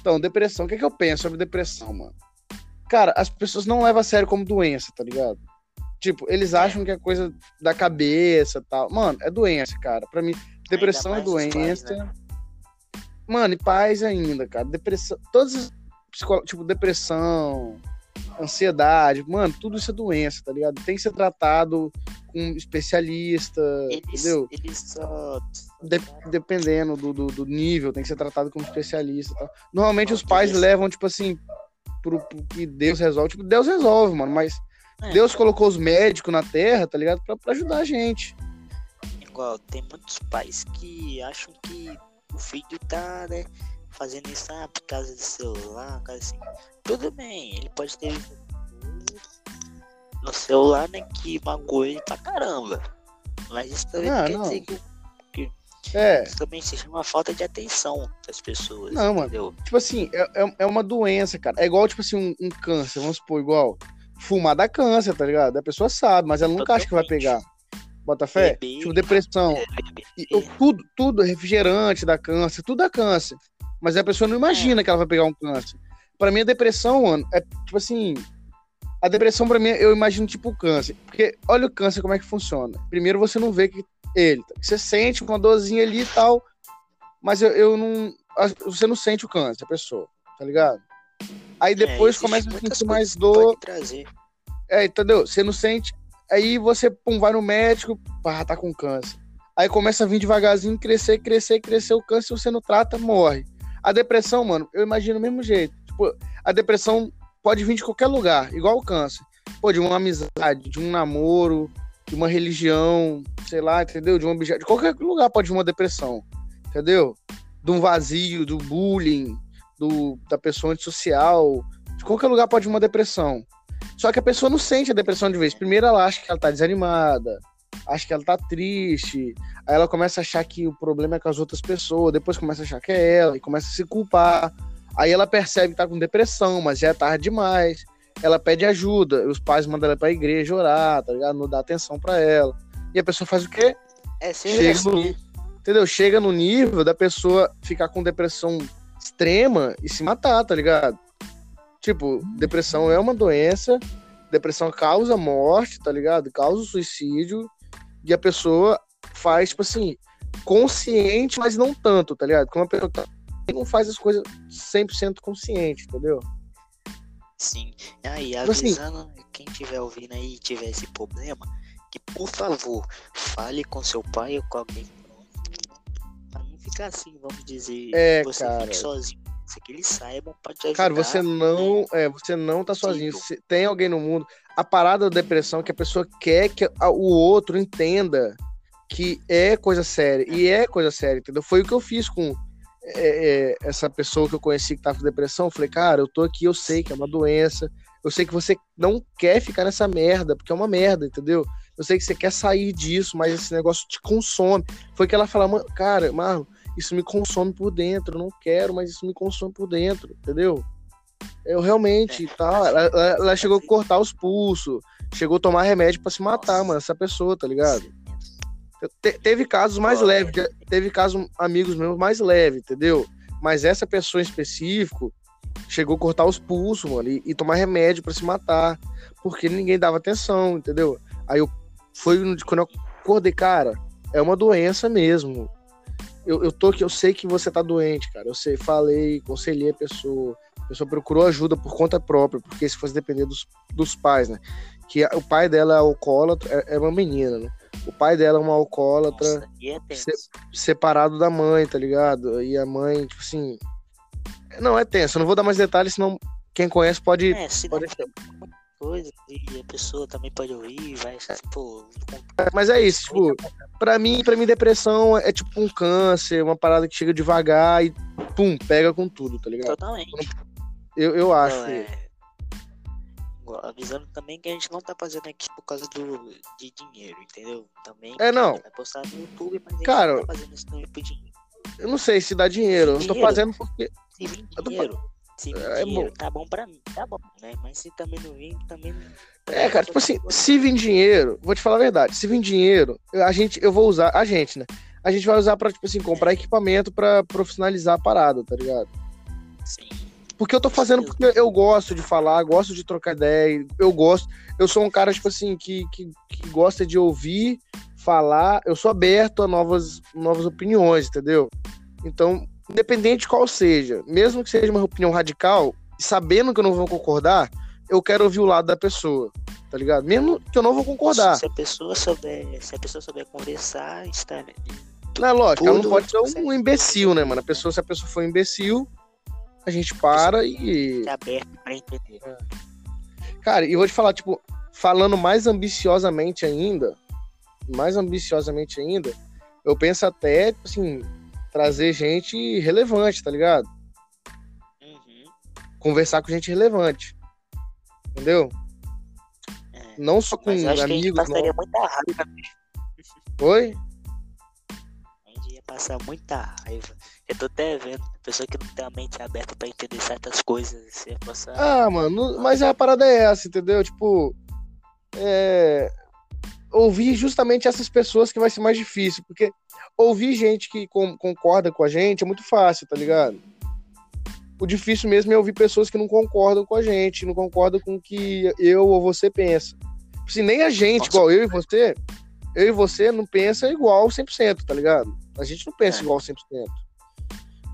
Então, depressão, o que, que eu penso sobre depressão, mano? Cara, as pessoas não levam a sério como doença, tá ligado? Tipo, eles acham que é coisa da cabeça tal. Mano, é doença, cara. Pra mim, depressão é os pais, doença. né? Mano, e paz ainda, cara. Depressão. Todas as. Tipo, depressão, ansiedade, mano, tudo isso é doença, tá ligado? Tem que ser tratado com um especialista, Eles, entendeu? eles só. De- dependendo do, do, do nível, tem que ser tratado como especialista. e tal. Normalmente os pais levam, tipo assim, pro, pro que Deus resolve. Tipo, Deus resolve, mano, mas É, Deus colocou os médicos na terra, tá ligado? Pra, pra ajudar a gente. Igual, tem muitos pais que acham que o filho tá, né, fazendo isso ah, por causa do celular, causa assim. Tudo bem, ele pode ter no celular, né, que magoou ele pra caramba. Mas isso também Ah, quer dizer que É, isso também se chama falta de atenção das pessoas. Não, mano. entendeu? tipo assim, é, é- é uma doença, cara. É igual, tipo assim, um, um câncer, vamos supor, igual. Fumar dá câncer, tá ligado? A pessoa sabe, mas ela nunca acha que vai pegar. Bota fé? Beber, Tipo, depressão. é, beber, E, tudo, tudo, refrigerante dá câncer, tudo dá câncer. Mas a pessoa não imagina que ela vai pegar um câncer. Pra mim, a depressão, mano, é tipo assim. A depressão, pra mim, eu imagino tipo o câncer. Porque olha o câncer como é que funciona. Primeiro, você não vê que ele. Você sente uma dorzinha ali e tal. Mas eu, eu não. Você não sente o câncer, a pessoa, tá ligado? Aí depois É, começa a sentir mais dor. É, entendeu? Você não sente. Aí você pum, vai no médico, pá, tá com câncer. Aí começa a vir devagarzinho, crescer, crescer, crescer o câncer, você não trata, morre. A depressão, mano, eu imagino do mesmo jeito. Tipo, a depressão pode vir de qualquer lugar, igual o câncer. Pô, de uma amizade, de um namoro, de uma religião, sei lá, entendeu? De um objeto. De qualquer lugar pode vir uma depressão, entendeu? De um vazio, do bullying, do, da pessoa antissocial. De qualquer lugar pode vir uma depressão. Só que a pessoa não sente a depressão de vez. Primeiro ela acha que ela tá desanimada, acha que ela tá triste, aí ela começa a achar que o problema é com as outras pessoas, depois começa a achar que é ela e começa a se culpar. Aí ela percebe que tá com depressão, mas já é tarde demais. Ela pede ajuda, os pais mandam ela pra igreja orar, tá ligado? Não dá atenção pra ela. E a pessoa faz o quê? É, Chega no, entendeu? Chega no nível da pessoa ficar com depressão extrema e se matar, tá ligado? Tipo, depressão é uma doença, depressão causa morte, tá ligado? Causa suicídio, e a pessoa faz, tipo assim, consciente, mas não tanto, tá ligado? Como a pessoa tá- não faz as coisas 100% consciente, entendeu? Sim. Aí, Tipo assim- avisando quem tiver ouvindo aí e tiver esse problema, que por favor, fale com seu pai ou com alguém pra não ficar assim, vamos dizer, É, você cara. fique sozinho. Se que eles saibam, pode ajudar. Cara, você não, é, você não tá sozinho. Se tem alguém no mundo. A parada da depressão é que a pessoa quer que o outro entenda que é coisa séria. E é coisa séria, entendeu? Foi o que eu fiz com é, é, essa pessoa que eu conheci que tava com depressão. Eu falei, cara, eu tô aqui, eu sei que é uma doença. Eu sei que você não quer ficar nessa merda, porque é uma merda, entendeu? Eu sei que você quer sair disso, mas esse negócio te consome. Foi que ela falou, "Mano, cara, Marlon, isso me consome por dentro. Eu não quero, mas isso me consome por dentro, entendeu? Eu realmente, É. tá? Ela, ela- ela chegou a cortar os pulsos, chegou a tomar remédio pra se matar, mano, essa pessoa, tá ligado? Te- teve casos mais leves, teve casos amigos meus mais leves, entendeu? Mas essa pessoa em específico chegou a cortar os pulsos, mano, e, e tomar remédio pra se matar, porque ninguém dava atenção, entendeu? Aí eu foi quando eu acordei, cara, é uma doença mesmo. Eu, eu tô aqui, eu sei que você tá doente, cara. Eu sei, falei, aconselhei a pessoa. A pessoa procurou ajuda por conta própria, porque se fosse depender dos, dos pais, né? Que a- o pai dela é alcoólatra, é, é uma menina, né? O pai dela é uma alcoólatra Nossa, e é. Cê- separado da mãe, tá ligado? E a mãe, tipo assim. Não, é tenso. Eu não vou dar mais detalhes, senão quem conhece pode. É, se pode- não coisa, e a pessoa também pode ouvir, vai, pô, Mas é isso, tipo, pra mim, pra mim, depressão é tipo um câncer, uma parada que chega devagar e pum, pega com tudo, tá ligado? totalmente. Eu, eu acho. Então, é, avisando também que a gente não tá fazendo aqui por causa do, de dinheiro, entendeu? Também É, não. vai postar no YouTube, mas Cara, não tá fazendo isso também por dinheiro. Eu não sei se dá dinheiro. Eu tô Dinheiro? fazendo porque. Se vir tô dinheiro, se vir É dinheiro, bom. tá bom pra mim, tá bom, né? Mas se também não vir, também não. É, cara, tipo assim, se vir dinheiro, vou te falar a verdade, se vir dinheiro, a gente, eu vou usar, a gente, né? A gente vai usar pra, tipo assim, comprar equipamento pra profissionalizar a parada, tá ligado? Sim. Porque eu tô fazendo porque eu gosto de falar, gosto de trocar ideia, eu gosto. Eu sou um cara, tipo assim, que, que, que gosta de ouvir, falar. Eu sou aberto a novas, novas opiniões, entendeu? Então, independente de qual seja, mesmo que seja uma opinião radical, sabendo que eu não vou concordar, eu quero ouvir o lado da pessoa, tá ligado? Mesmo que eu não vou concordar. Se a pessoa souber, se a pessoa souber conversar, está. Não é lógico, ela não Tudo pode ser um imbecil, né, mano? A pessoa, se a pessoa for um imbecil, a gente para e. Ser aberto pra entender. Cara, e vou te falar, tipo, falando mais ambiciosamente ainda, mais ambiciosamente ainda, eu penso até, tipo assim, trazer gente relevante, tá ligado? Uhum. Conversar com gente relevante. Entendeu? É. Não só com Mas eu acho que a gente amigos, passaria não. muita raiva. Oi? A gente ia passar muita raiva. Eu tô até vendo, pessoa que não tem a mente aberta pra entender certas coisas, você passar. Ah, mano, mas a parada é essa, entendeu? Tipo, é... ouvir justamente essas pessoas que vai ser mais difícil, porque ouvir gente que com- concorda com a gente é muito fácil, tá ligado? O difícil mesmo é ouvir pessoas que não concordam com a gente, não concordam com o que eu ou você pensa. Se nem a gente, Nossa. igual eu e você, eu e você não pensa igual 100%, tá ligado? A gente não pensa É. igual 100%.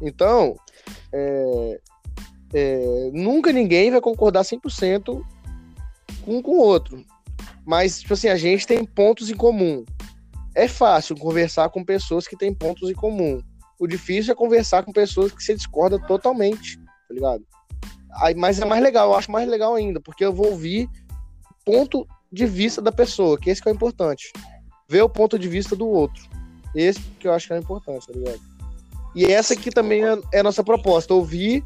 Então, é, é, nunca ninguém vai concordar 100% com com o outro. Mas, tipo assim, a gente tem pontos em comum. É fácil conversar com pessoas que têm pontos em comum. O difícil é conversar com pessoas que você discorda totalmente, tá ligado? Aí, mas é mais legal, eu acho mais legal ainda, porque eu vou ouvir ponto de vista da pessoa, que esse que é o importante. Ver o ponto de vista do outro. Esse que eu acho que é importante, tá ligado? E essa aqui também é, é a nossa proposta, ouvir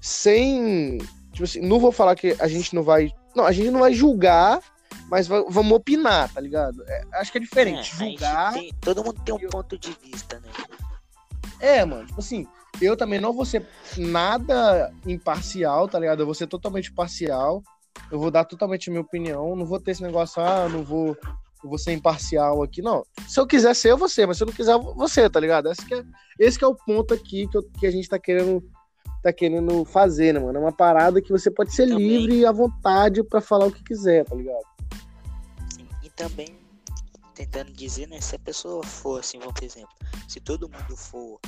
sem. Tipo assim, não vou falar que a gente não vai. Não, a gente não vai julgar, mas vamos opinar, tá ligado? É, acho que é É, diferente. gente julgar. tem- todo mundo tem um Eu- ponto de vista, né? É, mano, tipo assim, eu também não vou ser nada imparcial, tá ligado? Eu vou ser totalmente parcial. Eu vou dar totalmente a minha opinião. Não vou ter esse negócio, ah, não vou, eu vou ser imparcial aqui. Não. Se eu quiser ser, eu vou ser, mas se eu não quiser, eu vou- você, tá ligado? Esse que é, esse que é o ponto aqui que, eu- que a gente tá querendo, tá querendo fazer, né, mano? É uma parada que você pode ser Também. livre e à vontade pra falar o que quiser, tá ligado? Também tentando dizer, né, se a pessoa for assim, vamos por exemplo, se todo mundo for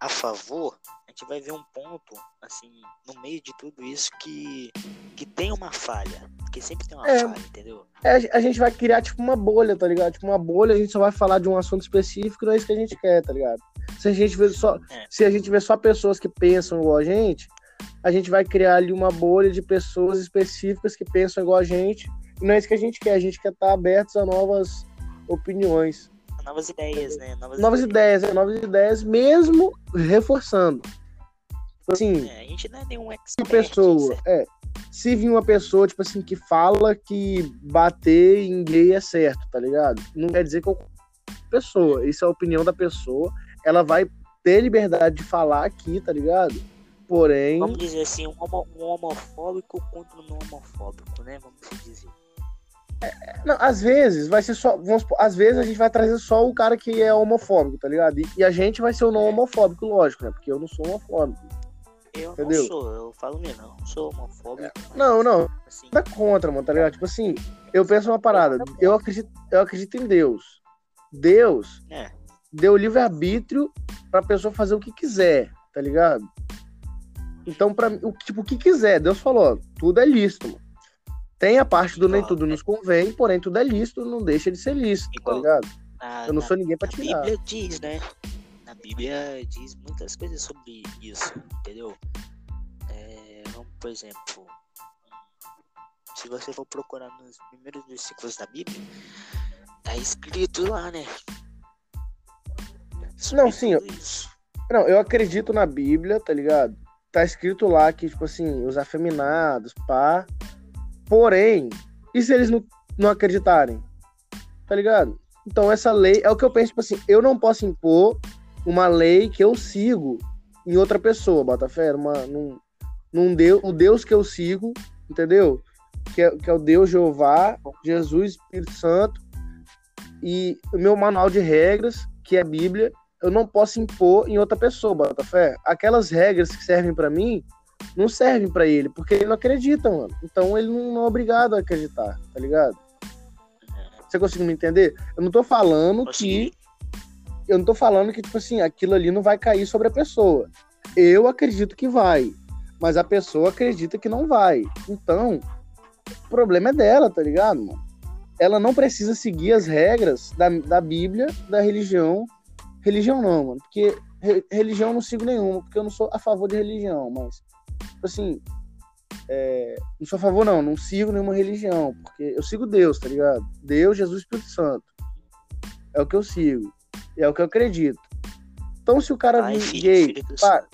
a favor, a gente vai ver um ponto, assim, no meio de tudo isso que, que tem uma falha. Porque sempre tem uma É. falha, entendeu? É, a gente vai criar, tipo, uma bolha, tá ligado? Tipo, uma bolha, a gente só vai falar de um assunto específico, não é isso que a gente quer, tá ligado? Se a gente vê só, É. se a gente vê só pessoas que pensam igual a gente, a gente vai criar ali uma bolha de pessoas específicas que pensam igual a gente, não é isso que a gente quer, a gente quer estar abertos a novas opiniões, Novas ideias, né? Novas, novas ideias, né? novas ideias, mesmo reforçando. Tipo Assim, É, a gente não é nenhum expert. pessoa, certo? é, se vir uma pessoa, tipo assim, que fala que bater em gay é certo, tá ligado? Não quer dizer que eu pessoa, isso é a opinião da pessoa, ela vai ter liberdade de falar aqui, tá ligado? porém. Vamos dizer assim, um, homo, um homofóbico contra um não homofóbico, né? Vamos dizer. Não, às vezes vai ser só. Vamos, às vezes a gente vai trazer só o cara que é homofóbico, tá ligado? E, e a gente vai ser o não homofóbico, lógico, né? Porque eu não sou homofóbico. Eu Entendeu? não sou, eu falo mesmo, não. não sou homofóbico. mas, Não, não. Assim, Nada contra, mano, tá ligado? Tipo assim, eu penso uma parada. Eu acredito, eu acredito em Deus. Deus é, deu livre-arbítrio pra pessoa fazer o que quiser, tá ligado? Então, pra o, tipo, o que quiser, Deus falou, tudo é lícito, mano. Tem a parte do nem tudo nos convém, porém tudo é lícito, não deixa de ser lícito, tá ligado? na, Eu não na- sou ninguém pra tirar. Bíblia diz, né? Na Bíblia diz muitas coisas sobre isso, entendeu? É, vamos, por exemplo, se você for procurar nos primeiros versículos da Bíblia, tá escrito lá, né? Sobre Não, sim, isso. Não, eu acredito na Bíblia, tá ligado? Tá escrito lá que, tipo assim, os afeminados, pá. Porém, e se eles não, não acreditarem? Tá ligado? Então, essa lei é o que eu penso, tipo assim, eu não posso impor uma lei que eu sigo em outra pessoa, Botafé, uma, num, num Deus, o Deus que eu sigo, entendeu? Que é, que é o Deus Jeová, Jesus, Espírito Santo, e o meu manual de regras, que é a Bíblia, eu não posso impor em outra pessoa, Botafé. Aquelas regras que servem pra mim não servem pra ele, porque ele não acredita, mano. Então ele não, não é obrigado a acreditar, tá ligado? Você conseguiu me entender? Eu não tô falando Consegui. que. Eu não tô falando que, tipo assim, aquilo ali não vai cair sobre a pessoa. Eu acredito que vai. Mas a pessoa acredita que não vai. Então, o problema é dela, tá ligado, mano? Ela não precisa seguir as regras da, da Bíblia, da religião. Religião não, mano. Porque re- religião eu não sigo nenhuma, porque eu não sou a favor de religião, mas, tipo assim, é, não sou a favor, não, não sigo nenhuma religião, porque eu sigo Deus, tá ligado? Deus, Jesus, Espírito Santo. É o que eu sigo. E é o que eu acredito. Então, se o cara vir filho, gay, pá,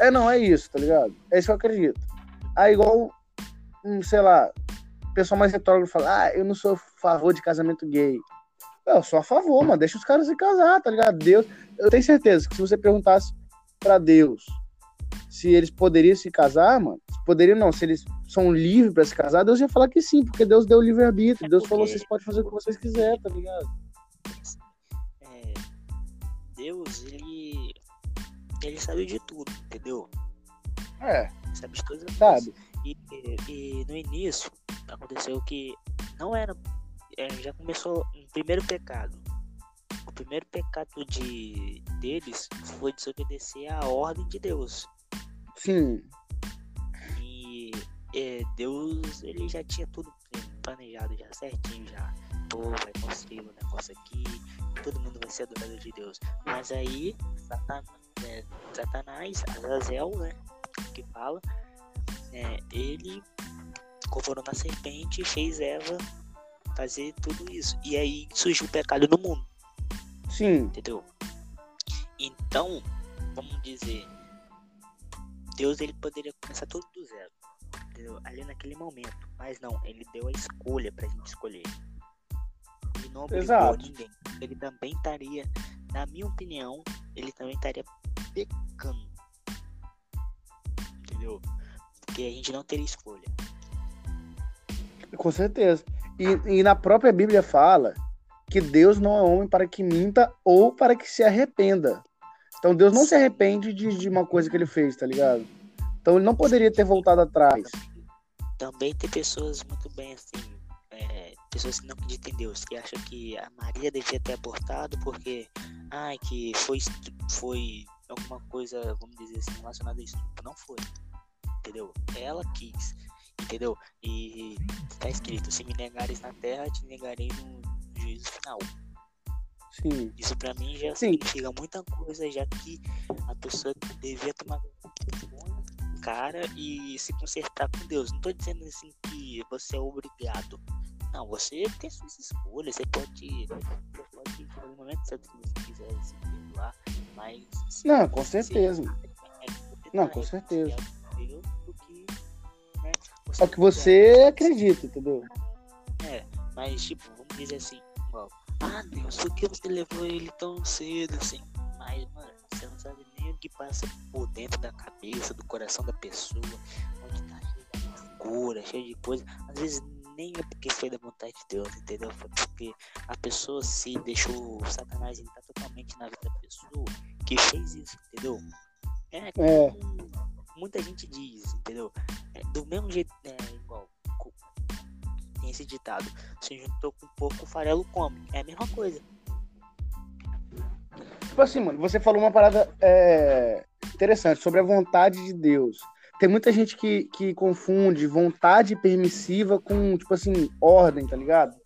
é, não, é isso, tá ligado? É isso que eu acredito. Aí, igual, um, sei lá, o pessoal mais retrógrado fala, ah, eu não sou a favor de casamento gay. Eu sou a favor, mano, deixa os caras se casar, tá ligado? Deus, eu tenho certeza que se você perguntasse pra Deus se eles poderiam se casar, mano, se poderiam não, se eles são livres pra se casar, Deus ia falar que sim, porque Deus deu livre-arbítrio, É Deus falou, vocês podem fazer o que vocês quiserem, tá ligado? É, Deus, ele. Ele sabe de tudo, entendeu? É, Ele sabe de todas as sabe? E, e no início aconteceu que não era. é, já começou um primeiro pecado. O primeiro pecado de deles foi desobedecer à ordem de Deus. Sim, E é, Deus ele já tinha tudo planejado já certinho já. Pô, vai construir um negócio aqui, todo mundo vai ser adorador de Deus. Mas aí, Satan- é, Satanás, Azazel, né? Que fala, é, ele conforou na serpente e fez Eva fazer tudo isso. E aí surgiu o pecado no mundo sim, entendeu? Então, vamos dizer, Deus ele poderia começar tudo do zero, entendeu? Ali naquele momento, mas não, ele deu a escolha pra gente escolher. Ele não obrigou Exato. ninguém. Ele também estaria, na minha opinião, ele também estaria pecando, entendeu? Porque a gente não teria escolha. com certeza. E, e na própria Bíblia fala que Deus não é homem para que minta ou para que se arrependa. Então Deus não se arrepende de, de uma coisa que ele fez, tá ligado? Então ele não poderia ter voltado atrás. Também tem pessoas muito bem assim, é, pessoas que não acreditam em Deus, que acham que a Maria devia ter abortado porque, ai, que foi, foi alguma coisa, vamos dizer assim, relacionada a estupro. Não foi, entendeu? Ela quis, entendeu? E tá escrito, se me negares na terra, te negarei no juízo final. Sim. Isso pra mim já Sim. significa muita coisa, já que a pessoa devia tomar cara e se consertar com Deus. Não tô dizendo assim que você é obrigado. Não, você tem suas escolhas, você pode. Você pode no momento certo que você quiser se perdoar, mas. Não, com certeza. é, Não, com certeza. que, né, É o que você acredita, entendeu? é, mas tipo, vamos dizer assim, igual, ah Deus, por que você levou ele tão cedo assim? Mas, mano, você não sabe nem que passa por dentro da cabeça, do coração da pessoa, onde tá cheio de amargura, cheio de coisa. Às vezes nem é porque foi da vontade de Deus, entendeu? Foi porque a pessoa se deixou Satanás entrar totalmente na vida da pessoa que fez isso, entendeu? É, É. como muita gente diz, entendeu? É, do mesmo jeito, é Tem esse ditado: se juntou com pouco, o farelo come. É a mesma coisa. Tipo assim, mano, você falou uma parada é, interessante sobre a vontade de Deus. Tem muita gente que, que confunde vontade permissiva com, tipo assim, ordem, tá ligado?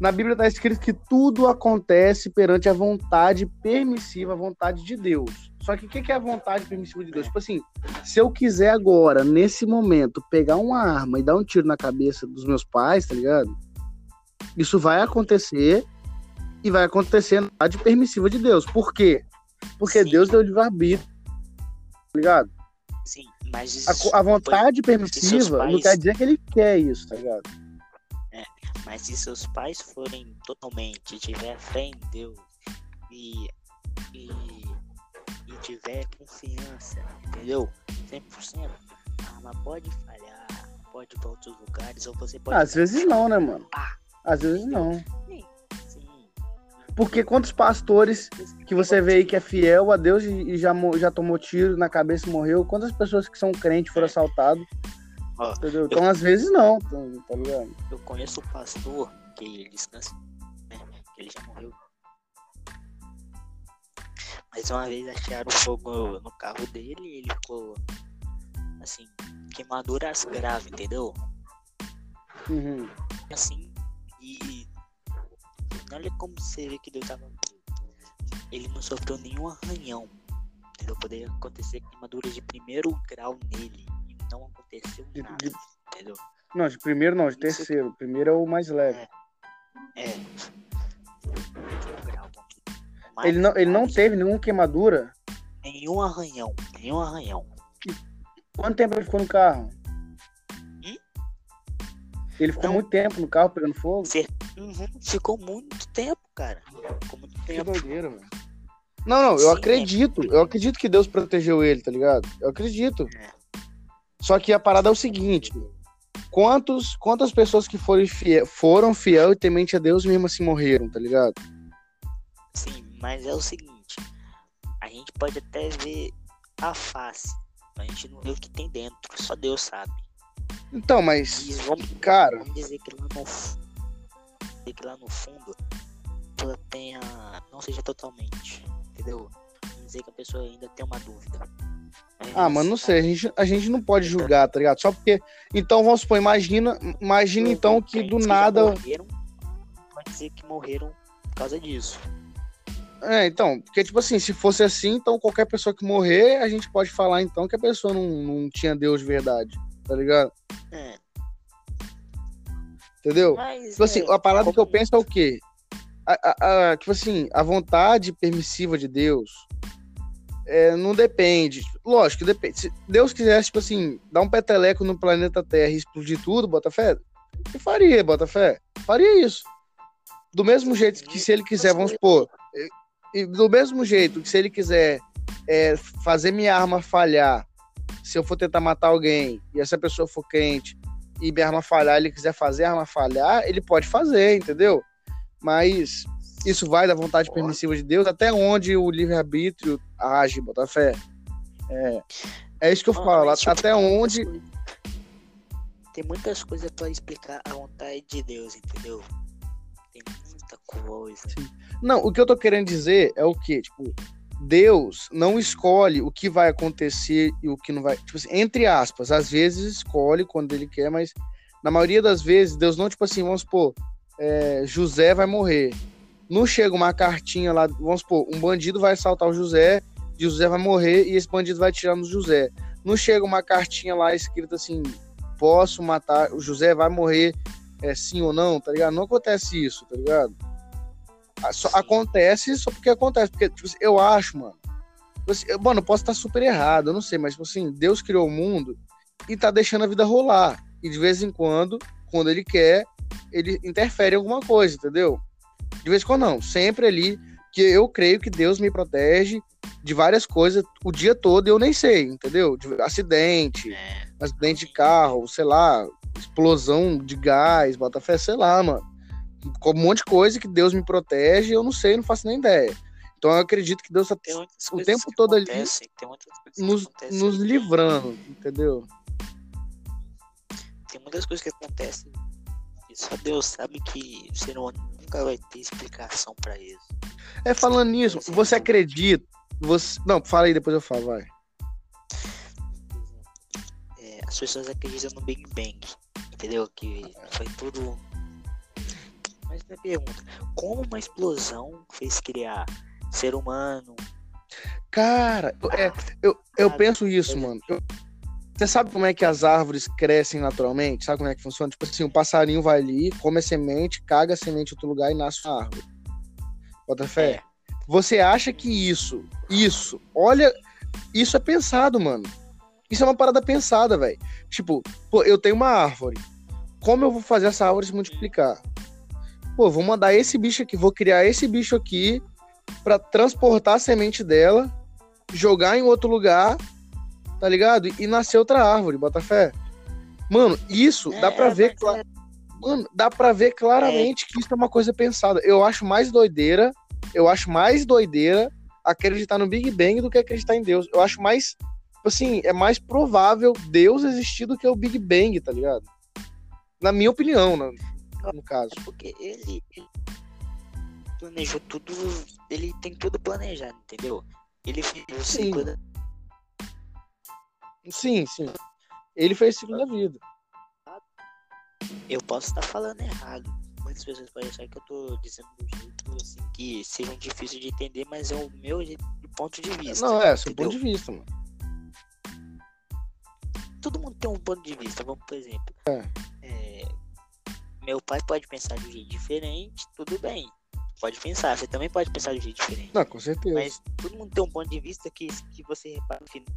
Na Bíblia tá escrito que tudo acontece perante a vontade permissiva, a vontade de Deus. Só que o que que é a vontade permissiva de Deus? Tipo assim, se eu quiser agora, nesse momento, pegar uma arma e dar um tiro na cabeça dos meus pais, tá ligado? Isso vai acontecer e vai acontecer na vontade permissiva de Deus. Por quê? Porque Sim. Deus deu livre-arbítrio, tá ligado? Sim, mas A, isso co- a vontade permissiva não pais- quer dizer que ele quer isso, tá ligado? Mas se seus pais forem totalmente, tiver fé em Deus e, e tiver confiança, entendeu? 100%, a arma pode falhar, pode ir para outros lugares, ou você pode. Às vezes não, né, mano? Pá. Às vezes não. Sim, sim. Porque quantos pastores que você vê aí que é fiel a Deus e já, já tomou tiro na cabeça e morreu, quantas pessoas que são crentes foram assaltadas? Ó, Entendeu? Então, às vezes não, tá tá ligado? Eu conheço um pastor que ele descansa, né? Que ele já morreu. Mas uma vez acharam fogo no carro dele e ele ficou assim, queimaduras graves, entendeu? Uhum. Assim, e, e olha como você vê que Deus tava. Ele não sofreu nenhum arranhão. Entendeu? Poderia acontecer queimaduras de primeiro grau nele. E não aconteceu nada. de- Entendeu? Não, de primeiro não, de terceiro. Primeiro é o mais leve. É. Mais Ele não, ele não teve nenhuma queimadura. Nenhum arranhão. Nenhum arranhão. Quanto tempo ele ficou no carro? Hum? Ele ficou Não. muito tempo no carro pegando fogo? Uhum, Ficou muito tempo, cara. Ficou muito Que tempo. doideira, velho. Não, não, eu Sim, acredito. Eu acredito que Deus protegeu ele, tá ligado? Eu acredito. É. Só que a parada é o seguinte: quantos, quantas pessoas que foram fiel, foram fiel e temente a Deus mesmo assim morreram, tá ligado? Sim, mas é o seguinte. A gente pode até ver a face. mas A gente não vê o que tem dentro. Só Deus sabe. Então, mas, E vamos, cara, vamos dizer que lá no dizer que lá no fundo ela tenha. não seja totalmente. Entendeu? Vamos dizer que a pessoa ainda tem uma dúvida. Mas ah, mano, não tá- sei, a gente, a gente não pode julgar, tá ligado? Só porque. Então, vamos supor, imagina, imagina então que do nada. morreram, pode dizer que morreram por causa disso. É, então, porque, tipo assim, se fosse assim, então qualquer pessoa que morrer, a gente pode falar então que a pessoa não, não tinha Deus de verdade, tá ligado? É, Entendeu? mas. Tipo assim, é, a parada que eu penso é o quê? A, a- a- tipo assim, a vontade permissiva de Deus é, não depende. Lógico depende. Se Deus quisesse, tipo assim, dar um peteleco no planeta Terra e explodir tudo, bota fé? Ele faria, bota fé? Faria isso. Do mesmo jeito que se ele quiser, vamos supor, e- do mesmo jeito que se ele quiser é, fazer minha arma falhar, se eu for tentar matar alguém e essa pessoa for crente e minha arma falhar, ele quiser fazer a arma falhar, ele pode fazer, entendeu? Mas isso vai da vontade permissiva de Deus até onde o livre-arbítrio age, bota fé. É, é isso que eu Mano, falo, até onde. coisas- Tem muitas coisas pra explicar a vontade de Deus, entendeu? Tem muita coisa. Não, o que eu tô querendo dizer é o que, tipo, Deus não escolhe o que vai acontecer e o que não vai. Tipo assim, entre aspas, às vezes escolhe quando ele quer, mas na maioria das vezes, Deus não, tipo assim, vamos supor, é, José vai morrer. Não chega uma cartinha lá, vamos supor, um bandido vai assaltar o José, e o José vai morrer e esse bandido vai tirar no José. Não chega uma cartinha lá escrita assim, posso matar, o José vai morrer, é, sim ou não, tá ligado? Não acontece isso, tá ligado? Ah, só acontece só porque acontece. Porque, tipo assim, eu acho, mano. tipo assim, mano, eu posso estar super errado, eu não sei, mas, tipo assim, Deus criou o mundo e tá deixando a vida rolar. E de vez em quando, quando ele quer, ele interfere em alguma coisa, entendeu? De vez em quando não, sempre ali, que eu creio que Deus me protege de várias coisas o dia todo e eu nem sei, entendeu? De acidente, É, acidente de carro, sei lá, explosão de gás, bota fé, sei lá, mano. Com um monte de coisa que Deus me protege, eu não sei, não faço nem ideia. Então eu acredito que Deus tá tem muitas o tempo todo ali nos, nos livrando, entendeu? Tem muitas coisas que acontecem e só Deus sabe que o ser humano nunca vai ter explicação pra isso. É falando nisso, Sim. você acredita? Você... Não, fala aí, depois eu falo, vai. É, as pessoas acreditam no Big Bang, entendeu? Que foi tudo. Mas minha pergunta, como uma explosão fez criar ser humano? Cara, é, eu, eu Ah, penso isso, mano. Eu- Você sabe como é que as árvores crescem naturalmente? Sabe como é que funciona? Tipo assim, um passarinho vai ali, come a semente, caga a semente em outro lugar e nasce uma árvore. Bota fé? É. Você acha que isso, isso, olha, isso é pensado, mano. Isso é uma parada pensada, velho. Tipo, pô, eu tenho uma árvore. Como eu vou fazer essa árvore se multiplicar? Pô, vou mandar esse bicho aqui, vou criar esse bicho aqui pra transportar a semente dela, jogar em outro lugar, tá ligado? E nascer outra árvore, bota fé. Mano, isso dá pra É, ver, mas cla- é- mano, dá pra ver claramente que isso é uma coisa pensada. Eu acho mais doideira, eu acho mais doideira acreditar no Big Bang do que acreditar em Deus. Eu acho mais, tipo assim, é mais provável Deus existir do que o Big Bang, tá ligado? Na minha opinião, no, no caso. É porque ele, ele planejou tudo, ele tem tudo planejado, entendeu? Ele fez o ciclo da- Sim, sim. Ele fez o ciclo da vida. Eu posso estar falando errado. Muitas pessoas podem achar que eu tô dizendo do jeito assim que seja difícil de entender, mas é o meu jeito de ponto de vista. Não, é, seu entendeu? ponto de vista, mano. Todo mundo tem um ponto de vista. Vamos, por exemplo. É, meu pai pode pensar de um jeito diferente, tudo bem. Pode pensar, você também pode pensar de um jeito diferente. Não, com certeza. Mas todo mundo tem um ponto de vista que, que você repara no final.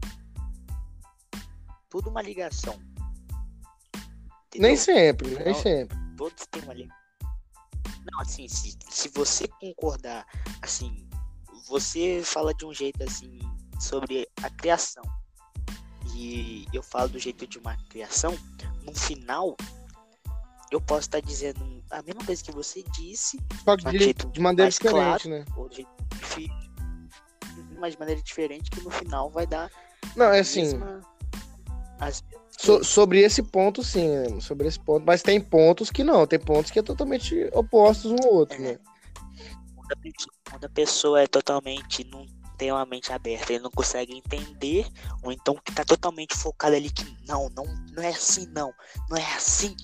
Tudo uma ligação. Nem Entendeu? sempre, nem sempre. Todos têm uma ligação. Não, assim, se, se você concordar, assim, você fala de um jeito assim sobre a criação. E eu falo do jeito de uma criação, no final eu posso estar dizendo a mesma coisa que você disse, Só que de, jeito de maneira diferente, né? ou do jeito difícil, mas de maneira diferente, que no final vai dar Não, é assim. mesma- as- So- sobre esse ponto, sim, né? sobre esse ponto. Mas tem pontos que não, tem pontos que é totalmente opostos um ao outro, É. né? quando a pessoa, quando a pessoa é totalmente não tem uma mente aberta, ele não consegue entender, ou então que tá totalmente focado ali que não, não, não é assim não, não é assim.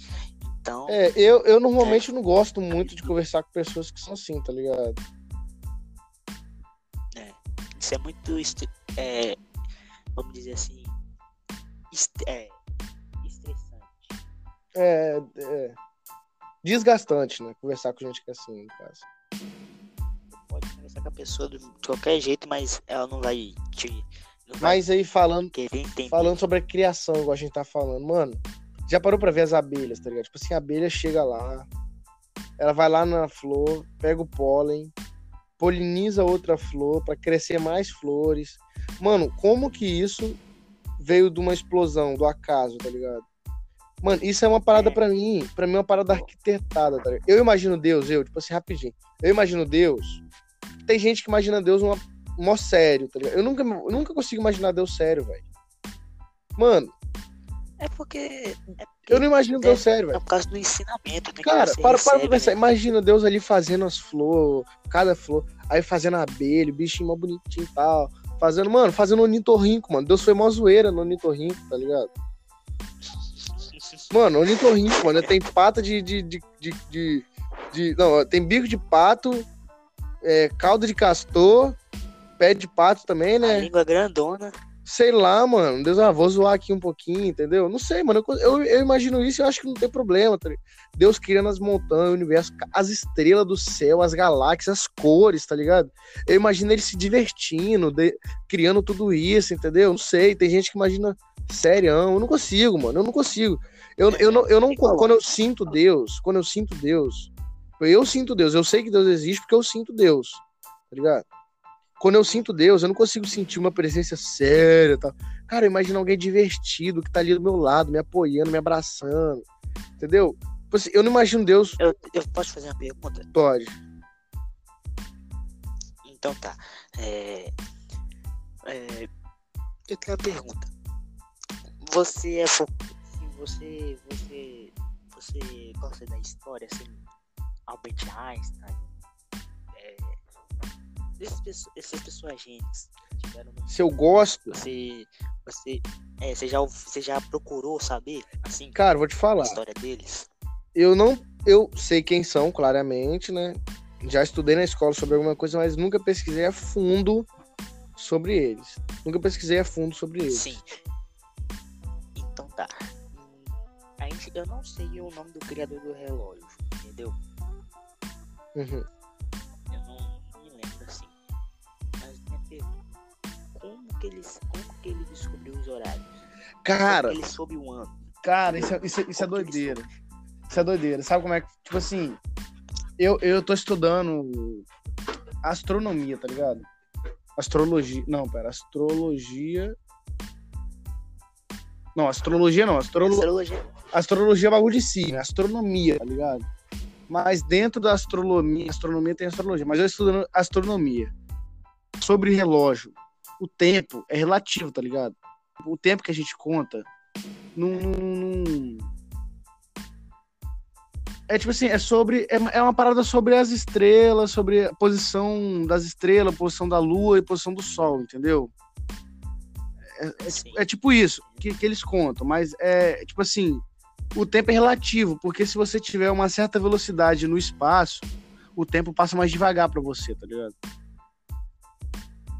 Então, É, eu, eu normalmente não gosto muito de conversar com pessoas que são assim, tá ligado? isso é muito é, vamos dizer assim, é, estressante. É, é desgastante, né? Conversar com gente que é assim, no caso. Pode conversar com a pessoa de qualquer jeito, mas ela não vai te não vai Mas aí falando, falando sobre a criação, igual a gente tá falando, mano, já parou pra ver as abelhas, tá ligado? Tipo assim, a abelha chega lá, ela vai lá na flor, pega o pólen, poliniza outra flor pra crescer mais flores. Mano, como que isso veio de uma explosão, do acaso, tá ligado? Mano, isso é uma parada É. pra mim, pra mim é uma parada arquitetada, tá ligado? Eu imagino Deus, eu, tipo assim, rapidinho. Eu imagino Deus. Tem gente que imagina Deus uma, mó sério, tá ligado? Eu nunca, eu nunca consigo imaginar Deus sério, velho. Mano, É porque é, eu não imagino Deus É, sério, é velho. por causa do ensinamento, né, Cara, para, para pra pensar. né? Imagina Deus ali fazendo as flores, cada flor, aí fazendo a abelha, o bichinho mó bonitinho e tal. Fazendo, mano, fazendo ornitorrinco, mano. Deus foi mó zoeira no ornitorrinco, tá ligado? Mano, ornitorrinco, mano, tem pata de, de, de, de, de- de- Não, tem bico de pato, é, cauda de castor, pé de pato também, A né? língua grandona. Sei lá, mano. Deus, ah, vou zoar aqui um pouquinho, entendeu? Não sei, mano. Eu, eu, eu imagino isso e eu acho que não tem problema. Tá ligado? Deus criando as montanhas, o universo, as estrelas do céu, as galáxias, as cores, tá ligado? Eu imagino ele se divertindo, de- criando tudo isso, entendeu? Não sei. Tem gente que imagina serião. Eu não consigo, mano. Eu não consigo. Eu, eu, não, eu não. Quando eu sinto Deus, quando eu sinto Deus, eu sinto Deus. Eu sei que Deus existe porque eu sinto Deus, tá ligado? Quando eu sinto Deus, eu não consigo sentir uma presença séria tal. Cara, imagina alguém divertido que tá ali do meu lado, me apoiando, me abraçando. Entendeu? Tipo assim, eu não imagino Deus. Eu, eu posso fazer uma pergunta? Pode. Então tá. É, é, eu tenho uma pergunta. Você é você você você gosta da história assim, Albert Einstein, esses, esses personagens tiveram Se eu gosto, você você é, você já você já procurou saber assim cara, vou te a falar. história deles? Eu não, eu sei quem são, claramente, né? Já estudei na escola sobre alguma coisa, mas nunca pesquisei a fundo sobre eles. Nunca pesquisei a fundo sobre eles. Sim. Então tá. A gente, eu não sei o nome do criador do relógio, entendeu? Uhum. Ele, como que ele descobriu os horários? Cara, ele soube o ano? cara, isso é, isso, é- isso é doideira. Isso é doideira. Sabe como é que, tipo assim, eu, eu tô estudando astronomia, tá ligado? Astrologia. Não, pera, astrologia. Não, astrologia não. Astrolo... Astrologia. Astrologia é bagulho de si, né? astronomia, tá ligado? Mas dentro da astronomia, astronomia tem astrologia, mas eu estudo astronomia. Sobre relógio, o tempo é relativo, tá ligado? O tempo que a gente conta não. É tipo assim, é sobre. É, é uma parada sobre as estrelas, sobre a posição das estrelas, posição da lua e posição do sol, entendeu? Sim. É tipo isso que, que eles contam, mas é tipo assim, o tempo é relativo, porque se você tiver uma certa velocidade no espaço, o tempo passa mais devagar pra você, tá ligado?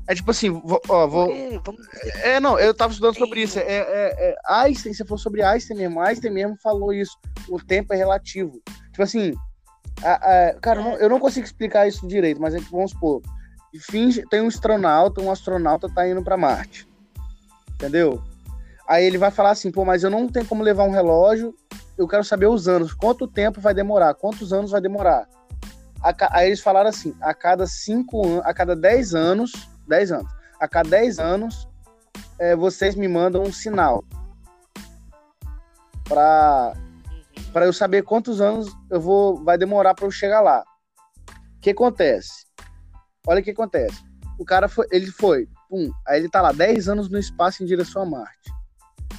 É tipo assim, vou- ó, vou. Vamos É, não, eu tava estudando sobre isso. É, é, é, Einstein, se for sobre Einstein mesmo, Einstein mesmo falou isso. O tempo é relativo. Tipo assim, a- a- cara, eu não, eu não consigo explicar isso direito, mas é que, vamos supor, finge, tem um astronauta, um astronauta tá indo pra Marte. Entendeu? Aí ele vai falar assim, pô, mas eu não tenho como levar um relógio, eu quero saber os anos, quanto tempo vai demorar, quantos anos vai demorar. Aí eles falaram assim, a cada cinco anos, a cada 10 anos, 10 anos, a cada 10 anos, é, vocês me mandam um sinal para para eu saber quantos anos eu vou vai demorar para eu chegar lá. O que acontece? Olha o que acontece. O cara foi, ele foi, pum, aí ele tá lá 10 anos no espaço em direção a Marte.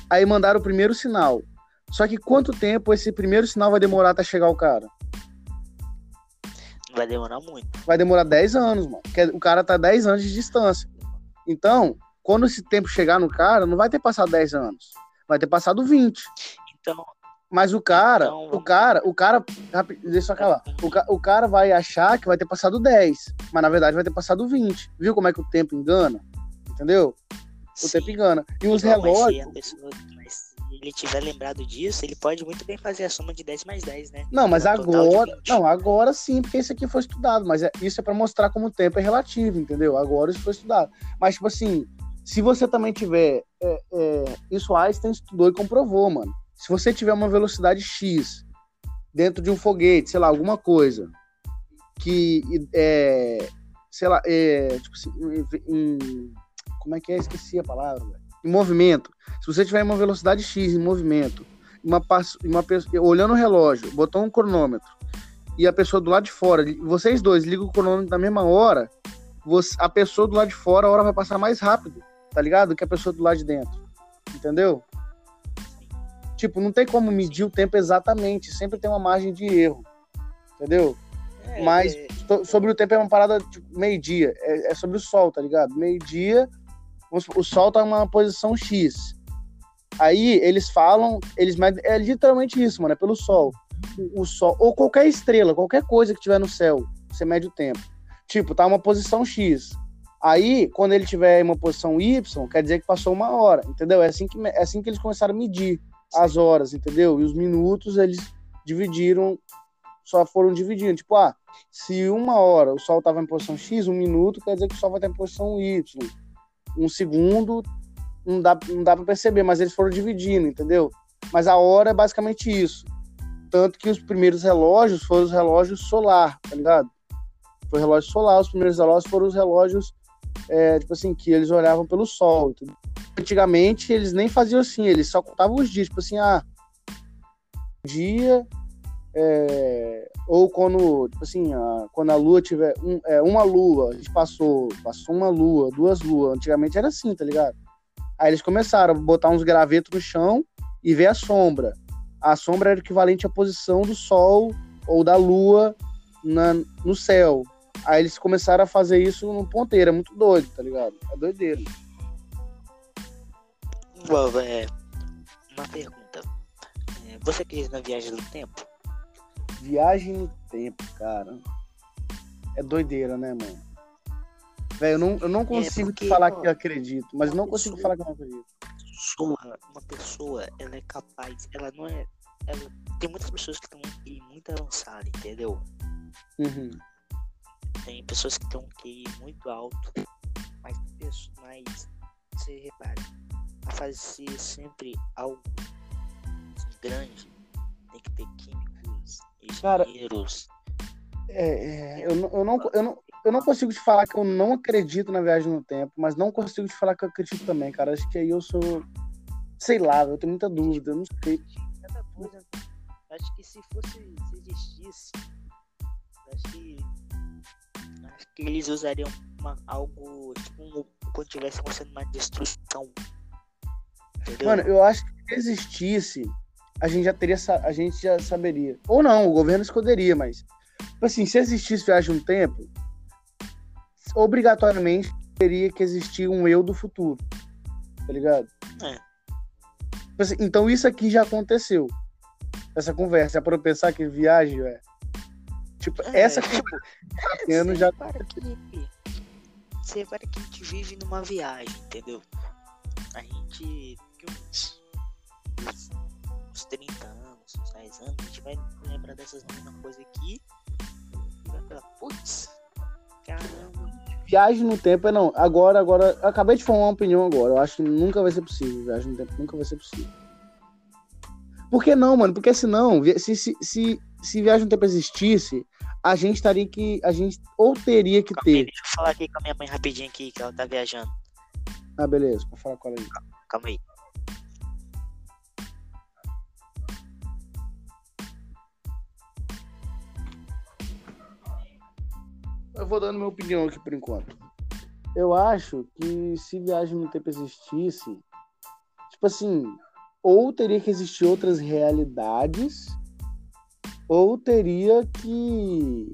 Aí mandaram o primeiro sinal. Só que quanto tempo esse primeiro sinal vai demorar até chegar o cara? Vai demorar muito. Vai demorar 10 anos, mano. Porque o cara tá 10 anos de distância. Então, quando esse tempo chegar no cara, não vai ter passado 10 anos. Vai ter passado 20. Então, Mas o cara, Então, o cara, o cara, rapi- deixa eu acabar. O, ca- o cara vai achar que vai ter passado 10, mas na verdade vai ter passado 20. Viu como é que o tempo engana? Entendeu? O sim. tempo engana. E os relógios. Ele tiver lembrado disso, ele pode muito bem fazer a soma de 10 mais 10, né? Não, mas agora, 20. não, agora sim, porque isso aqui foi estudado, mas é- isso é pra mostrar como o tempo é relativo, entendeu? Agora isso foi estudado. Mas tipo assim, se você também tiver, é, é, isso Einstein estudou e comprovou, mano. Se você tiver uma velocidade x dentro de um foguete, sei lá, alguma coisa que é, sei lá, é, tipo assim, em- em- como é que é? Esqueci a palavra. velho. Em movimento. Se você tiver uma velocidade x em movimento uma, uma olhando o relógio, botou um cronômetro e a pessoa do lado de fora, vocês dois ligam o cronômetro na mesma hora, você- a pessoa do lado de fora, a hora vai passar mais rápido, tá ligado? Que a pessoa do lado de dentro. Entendeu? Tipo, não tem como medir o tempo exatamente, sempre tem uma margem de erro. Entendeu? É, Mas é, so- sobre o tempo é uma parada tipo, meio-dia, é, é sobre o sol, tá ligado? Meio-dia, o sol tá numa posição X. Aí eles falam, eles é literalmente isso, mano, é pelo sol. O, o sol, ou qualquer estrela, qualquer coisa que tiver no céu, você mede o tempo. Tipo, tá uma posição X. Aí, quando ele tiver em uma posição Y, quer dizer que passou uma hora, entendeu? É assim que, é assim que eles começaram a medir as horas, entendeu? E os minutos eles dividiram, só foram dividindo. Tipo, ah, se uma hora o Sol estava em posição X, um minuto quer dizer que o Sol vai estar em posição Y. Um segundo não dá, não dá para perceber, mas eles foram dividindo, entendeu? Mas a hora é basicamente isso. Tanto que os primeiros relógios foram os relógios solar, tá ligado? Foi relógio solar, os primeiros relógios foram os relógios é, tipo assim, que eles olhavam pelo sol. Entendeu? Antigamente eles nem faziam assim, eles só contavam os dias, tipo assim, ah, dia, é, ou quando, tipo assim, a, quando a lua tiver um, é, uma lua, a gente passou, passou uma lua, duas luas, antigamente era assim, tá ligado? Aí eles começaram a botar uns gravetos no chão e ver a sombra. A sombra era equivalente à posição do sol ou da lua na, no céu. Aí eles começaram a fazer isso no ponteiro, é muito doido, tá ligado? É doideiro. Bom, é, uma pergunta. É, você acredita na viagem do tempo? Viagem no tempo, cara. É doideira, né, mano? Velho, eu não, eu não consigo é porque, te falar ó, que eu acredito, mas não consigo falar que eu não acredito. Pessoa, uma pessoa, ela é capaz, ela não é. Ela, tem muitas pessoas que estão muito avançadas, entendeu? Uhum. Tem pessoas que estão um QI muito alto, mas, mas você repara, a fazer sempre algo grande, tem que ter químicos, engenheiros. é, é, eu, não, eu, não, eu, não, eu não consigo te falar que eu não acredito na viagem no tempo, mas não consigo te falar que eu acredito também, cara. Acho que aí eu sou. Sei lá, eu tenho muita dúvida, eu não sei. Cada coisa. Acho que se fosse. Se existisse. Acho que. Acho que eles usariam uma, algo. Tipo, quando tivesse acontecendo uma destruição. Entendeu? Mano, eu acho que se existisse, a gente já teria. A gente já saberia. Ou não, o governo escolheria, mas. Tipo assim, se existisse viagem no tempo, obrigatoriamente teria que existir um eu do futuro. Tá ligado? É. Tipo assim, então isso aqui já aconteceu. Essa conversa, é eu pensar que viagem é. Tipo, é, essa tipo, ano já. Para que, você para que a gente vive numa viagem, entendeu? A gente. Uns, uns 30 anos, uns 10 anos, a gente vai lembrar dessas mesmas coisas aqui. E vai falar, putz, caramba, viagem no tempo é não. Agora, agora, acabei de formar uma opinião agora. Eu acho que nunca vai ser possível. Viagem no tempo nunca vai ser possível. Por que não, mano? Porque senão, se, se, se, se viagem no tempo existisse, a gente estaria que. A gente ou teria que ter. Deixa eu falar aqui com a minha mãe rapidinho aqui, que ela tá viajando. Ah, beleza, pode falar com ela aí. Calma aí. Eu vou dando minha opinião aqui por enquanto. Eu acho que se viagem no tempo existisse, tipo assim, ou teria que existir outras realidades, ou teria que,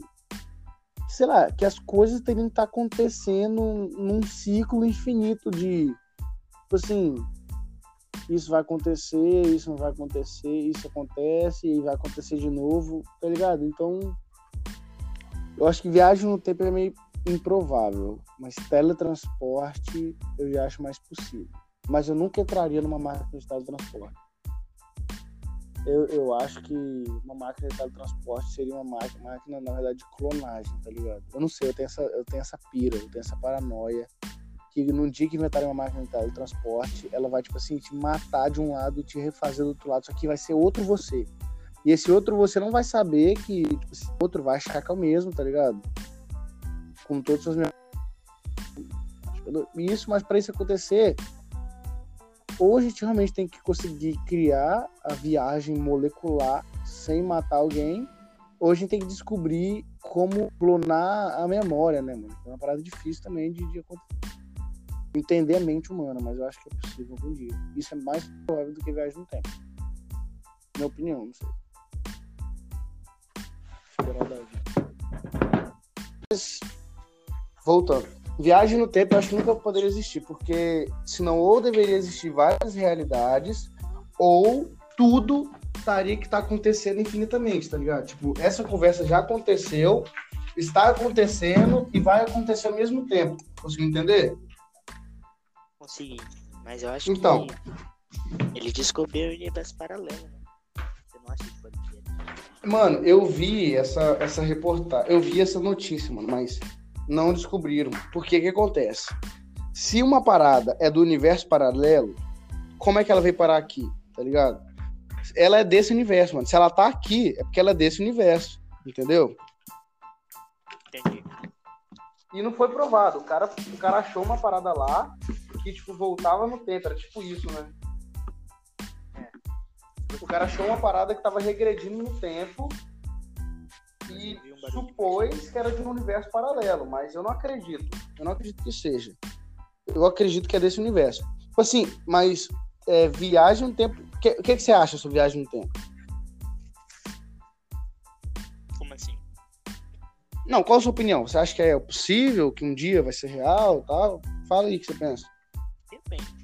sei lá, que as coisas teriam que estar acontecendo num ciclo infinito de, tipo assim, isso vai acontecer, isso não vai acontecer, isso acontece e vai acontecer de novo, tá ligado? Então, eu acho que viagem no tempo é meio improvável, mas teletransporte eu já acho mais possível. Mas eu nunca entraria numa máquina de teletransporte. Eu, eu acho que uma máquina de teletransporte seria uma máquina, máquina, na verdade, de clonagem, tá ligado? Eu não sei, eu tenho essa, eu tenho essa pira, eu tenho essa paranoia que no dia que inventarem uma máquina de teletransporte, ela vai, tipo assim, te matar de um lado e te refazer do outro lado, só que vai ser outro você. E esse outro você não vai saber que tipo, esse outro vai achar que é o mesmo, tá ligado? Com todos os seus isso, mas para isso acontecer, ou a gente realmente tem que conseguir criar a viagem molecular sem matar alguém, ou a gente tem que descobrir como clonar a memória, né, mano? É uma parada difícil também de, de entender a mente humana, mas eu acho que é possível algum dia. Isso é mais provável do que viagem no tempo. Minha opinião, não sei. Mas, voltando. Viagem no tempo eu acho que nunca poderia existir, porque senão ou deveria existir várias realidades, ou tudo estaria que está acontecendo infinitamente, tá ligado? Tipo, essa conversa já aconteceu, está acontecendo e vai acontecer ao mesmo tempo. Conseguiu entender? Consegui. Mas eu acho então, que ele descobriu o universo paralelo, né? Mano, eu vi essa, essa reportagem, eu vi essa notícia, mano, mas não descobriram. Porque que acontece? Se uma parada é do universo paralelo, como é que ela veio parar aqui? Tá ligado? Ela é desse universo, mano. Se ela tá aqui, é porque ela é desse universo. Entendeu? Entendi. E não foi provado. O cara, o cara achou uma parada lá que, tipo, voltava no tempo. Era tipo isso, né? O cara achou uma parada que tava regredindo no tempo e um supôs que era de um universo paralelo, mas eu não acredito. Eu não acredito que seja. Eu acredito que é desse universo. Tipo assim, mas é, viagem no tempo. O que, que, que você acha sobre viagem no tempo? Como assim? Não, qual a sua opinião? Você acha que é possível, que um dia vai ser real tal? Fala aí o que você pensa. Depende.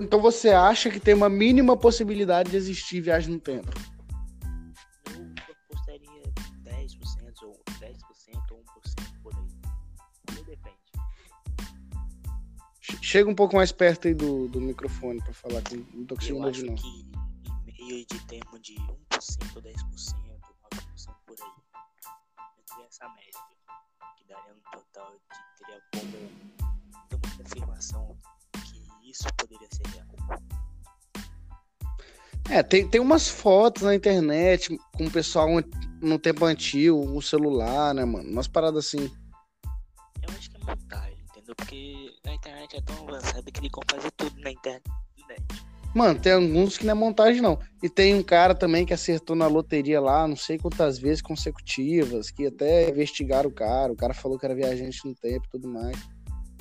Então você acha que tem uma mínima possibilidade de existir viagem no tempo? Eu apostaria 10% ou 10% ou 1% por aí. Tudo depende. Chega um pouco mais perto aí do, do microfone para falar, que não tô conseguindo ouvir não. que em meio de termo de 1%, 10%, 9% por aí. Entre essa média, que daria um total de teria como ter uma confirmação isso poderia ser real. É, tem, tem umas fotos na internet com o pessoal no tempo antigo, o celular, né, mano? Umas paradas assim. Eu acho que é montagem entendeu? Porque a internet é tão avançada que ele fazer tudo na internet. Mano, tem alguns que não é montagem, não. E tem um cara também que acertou na loteria lá, não sei quantas vezes consecutivas, que até investigaram o cara. O cara falou que era viajante no tempo e tudo mais.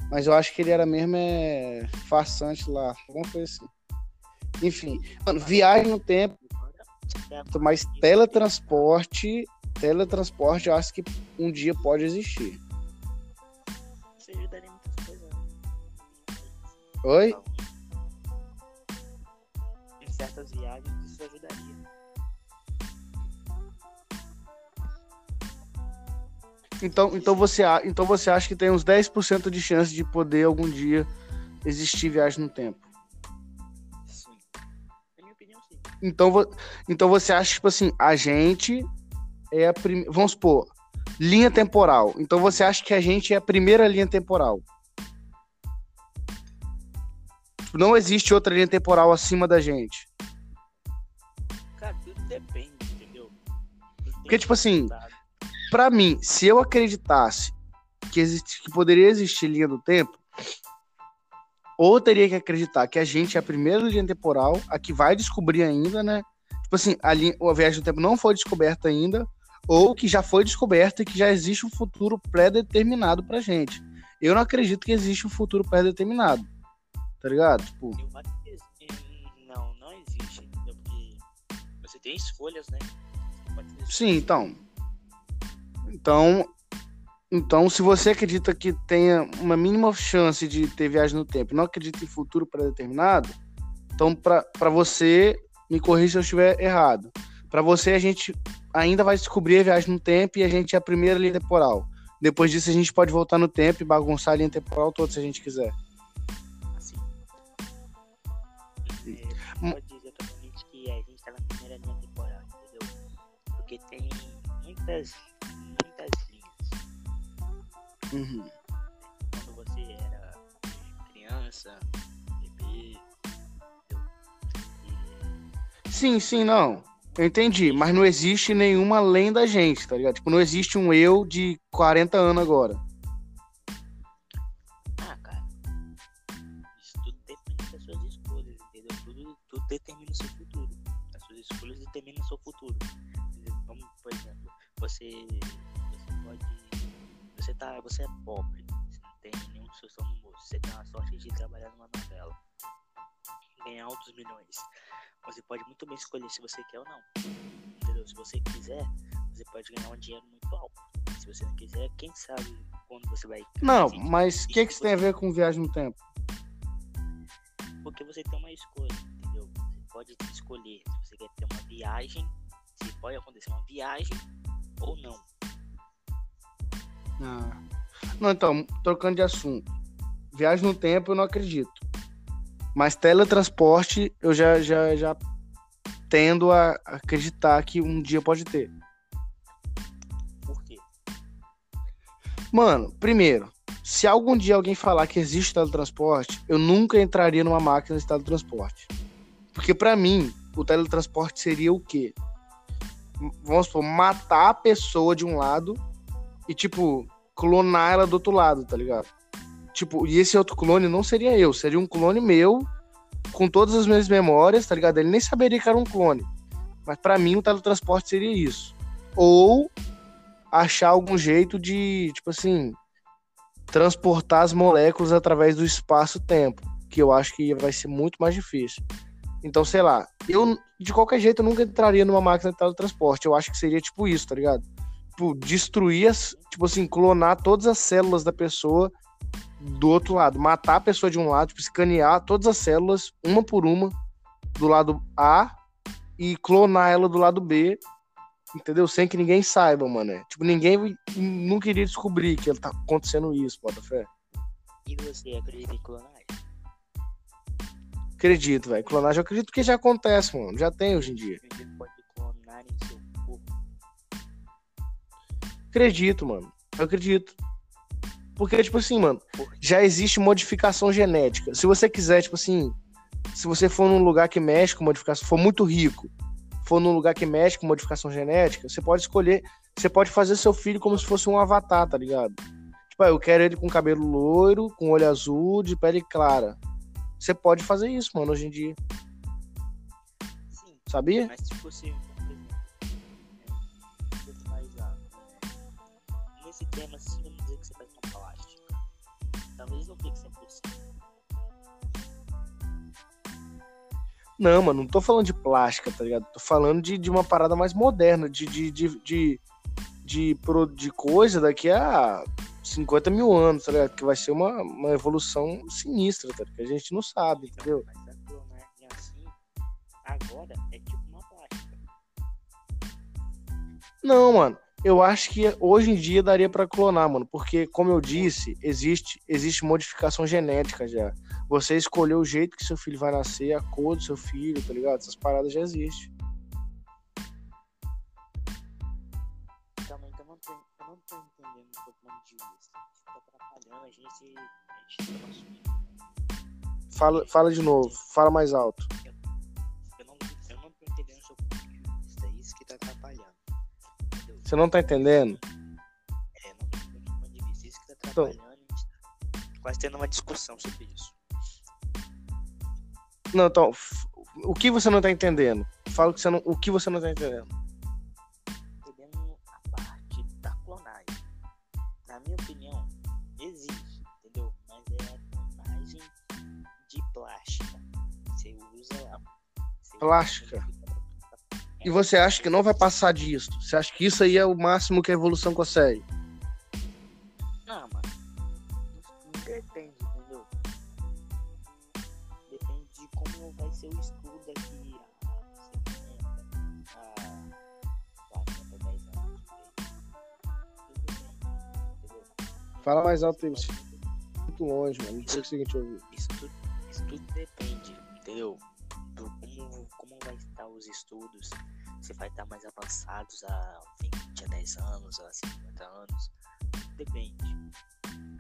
Mas eu acho que ele era mesmo é, farsante lá, alguma coisa assim. Enfim, mano, viagem no tempo, mas teletransporte, teletransporte eu acho que um dia pode existir. Oi? Em certas viagens isso ajudaria. Então, então, você, então você acha que tem uns 10% de chance de poder algum dia existir viagem no tempo? Sim. Na minha opinião, sim. Então, então você acha, tipo assim, a gente é a primeira. Vamos supor, linha temporal. Então você acha que a gente é a primeira linha temporal? Tipo, não existe outra linha temporal acima da gente. Cara, tudo depende, entendeu? Porque, tipo assim, para mim, se eu acreditasse que, existe, que poderia existir linha do tempo, ou teria que acreditar que a gente é a primeira linha temporal, a que vai descobrir ainda, né? Tipo assim, a, linha, a viagem do tempo não foi descoberta ainda, ou que já foi descoberta e que já existe um futuro pré-determinado pra gente. Eu não acredito que existe um futuro pré-determinado. Tá ligado? Tipo... Eu acho que não, não existe? Porque você tem escolhas, né? Sim, então. Então, então, se você acredita que tenha uma mínima chance de ter viagem no tempo, não acredita em futuro pré-determinado, então para você, me corrija se eu estiver errado. Para você, a gente ainda vai descobrir a viagem no tempo e a gente é a primeira linha temporal. Depois disso, a gente pode voltar no tempo e bagunçar a linha temporal toda se a gente quiser. pode dizer totalmente que a gente tá na primeira linha temporal, entendeu? Porque tem muitas. Uhum. Quando você era criança, bebê, entendeu? E... Sim, sim, não. Eu entendi, mas não existe nenhuma além da gente, tá ligado? Tipo, não existe um eu de 40 anos agora. determina o seu futuro. As suas escolhas determinam o seu futuro. Como, por exemplo, você. Você, tá, você é pobre, você não tem nenhum solução no bolso, você tem a sorte de trabalhar numa novela, ganhar altos milhões. Você pode muito bem escolher se você quer ou não. Entendeu? Se você quiser, você pode ganhar um dinheiro muito alto. Se você não quiser, quem sabe quando você vai. Não, mas o que, que isso tem a ver com viagem no tempo? Porque você tem uma escolha pode escolher se você quer ter uma viagem se pode acontecer uma viagem ou não. Ah. Não, então, trocando de assunto. Viagem no tempo eu não acredito. Mas teletransporte eu já, já, já tendo a acreditar que um dia pode ter. Por quê? Mano, primeiro, se algum dia alguém falar que existe teletransporte, eu nunca entraria numa máquina de teletransporte. Porque para mim, o teletransporte seria o quê? Vamos supor, matar a pessoa de um lado e, tipo, clonar ela do outro lado, tá ligado? Tipo, e esse outro clone não seria eu, seria um clone meu com todas as minhas memórias, tá ligado? Ele nem saberia que era um clone. Mas para mim o teletransporte seria isso. Ou achar algum jeito de, tipo assim, transportar as moléculas através do espaço-tempo, que eu acho que vai ser muito mais difícil. Então, sei lá, eu de qualquer jeito nunca entraria numa máquina de teletransporte. Eu acho que seria tipo isso, tá ligado? Tipo, destruir as, tipo assim, clonar todas as células da pessoa do outro lado, matar a pessoa de um lado, tipo, escanear todas as células, uma por uma, do lado A e clonar ela do lado B, entendeu? Sem que ninguém saiba, mano. Tipo, ninguém nunca iria descobrir que tá acontecendo isso, bota fé. E você acredita em clonagem? Acredito, velho. Clonagem eu acredito que já acontece, mano. Já tem hoje em dia. Você pode clonar em seu. Acredito, mano. Eu acredito. Porque, tipo assim, mano, já existe modificação genética. Se você quiser, tipo assim, se você for num lugar que mexe com modificação, for muito rico, for num lugar que mexe com modificação genética, você pode escolher, você pode fazer seu filho como se fosse um avatar, tá ligado? Tipo, ah, eu quero ele com cabelo loiro, com olho azul, de pele clara. Você pode fazer isso, mano, hoje em dia. Sim, Sabia? mas tipo assim, é, nesse tema, assim, vamos dizer que você faz uma plástica. Talvez não fique 100%. Não, mano, não tô falando de plástica, tá ligado? Tô falando de, de uma parada mais moderna, de, de, de, de, de, pro- de coisa daqui a 50 mil anos, tá ligado? Que vai ser uma, uma evolução sinistra, tá ligado? Que a gente não sabe, entendeu? Mas a clonagem assim, agora é tipo uma plástica. Não, mano. Eu acho que hoje em dia daria pra clonar, mano, porque como eu disse, existe existe modificação genética já. Você escolheu o jeito que seu filho vai nascer, a cor do seu filho, tá ligado? Essas paradas já existem. Eu não tô, eu não tô entendendo o de. Você tá atrapalhando a gente, a gente tá. Fala, fala de novo, fala mais alto. Eu Você não tá entendendo? É, não tô entendendo o seu ponto de vista. Isso que tá Então. gente tá quase tendo uma discussão sobre isso. Não, então, o que você não tá entendendo? Fala que você não, o que você não tá entendendo. entendendo a parte da clonagem. Na minha opinião, existe, entendeu? Mas é a clonagem de plástica. Você usa você Plástica? usa- E você acha que não vai passar disso? Você acha que isso aí é o máximo que a evolução consegue? Não, mano. Não depende, entendeu? Depende de como vai ser o estudo daqui a 70, a 40, 10 anos. Fala mais alto aí, você muito longe, mano. Não conseguindo te ouvir. Isso tudo, isso tudo depende, entendeu? Do como, como vai estar os estudos, se vai estar mais avançados a 20, a 10 anos, a 50 anos. Depende.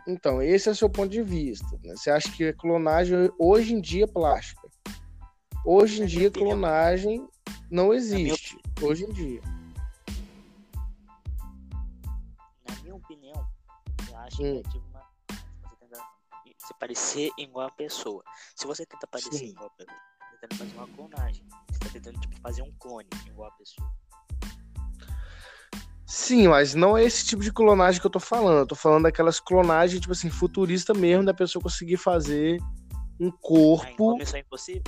Então, esse é o seu ponto de vista. né? Você acha que a clonagem hoje em dia é plástica? Hoje em Na dia, minha clonagem não minha existe. Hoje em dia. Na minha opinião, eu acho Hum. que é tipo uma. Você tenta se parecer igual a pessoa. Se você tenta parecer Sim. igual a pessoa, você tentando fazer uma clonagem. Tentando tipo, fazer um clone igual a pessoa. Sim, mas não é esse tipo de clonagem que eu tô falando. Eu tô falando daquelas clonagens, tipo assim, futurista mesmo, da pessoa conseguir fazer um Ah, corpo. Comissão Impossível?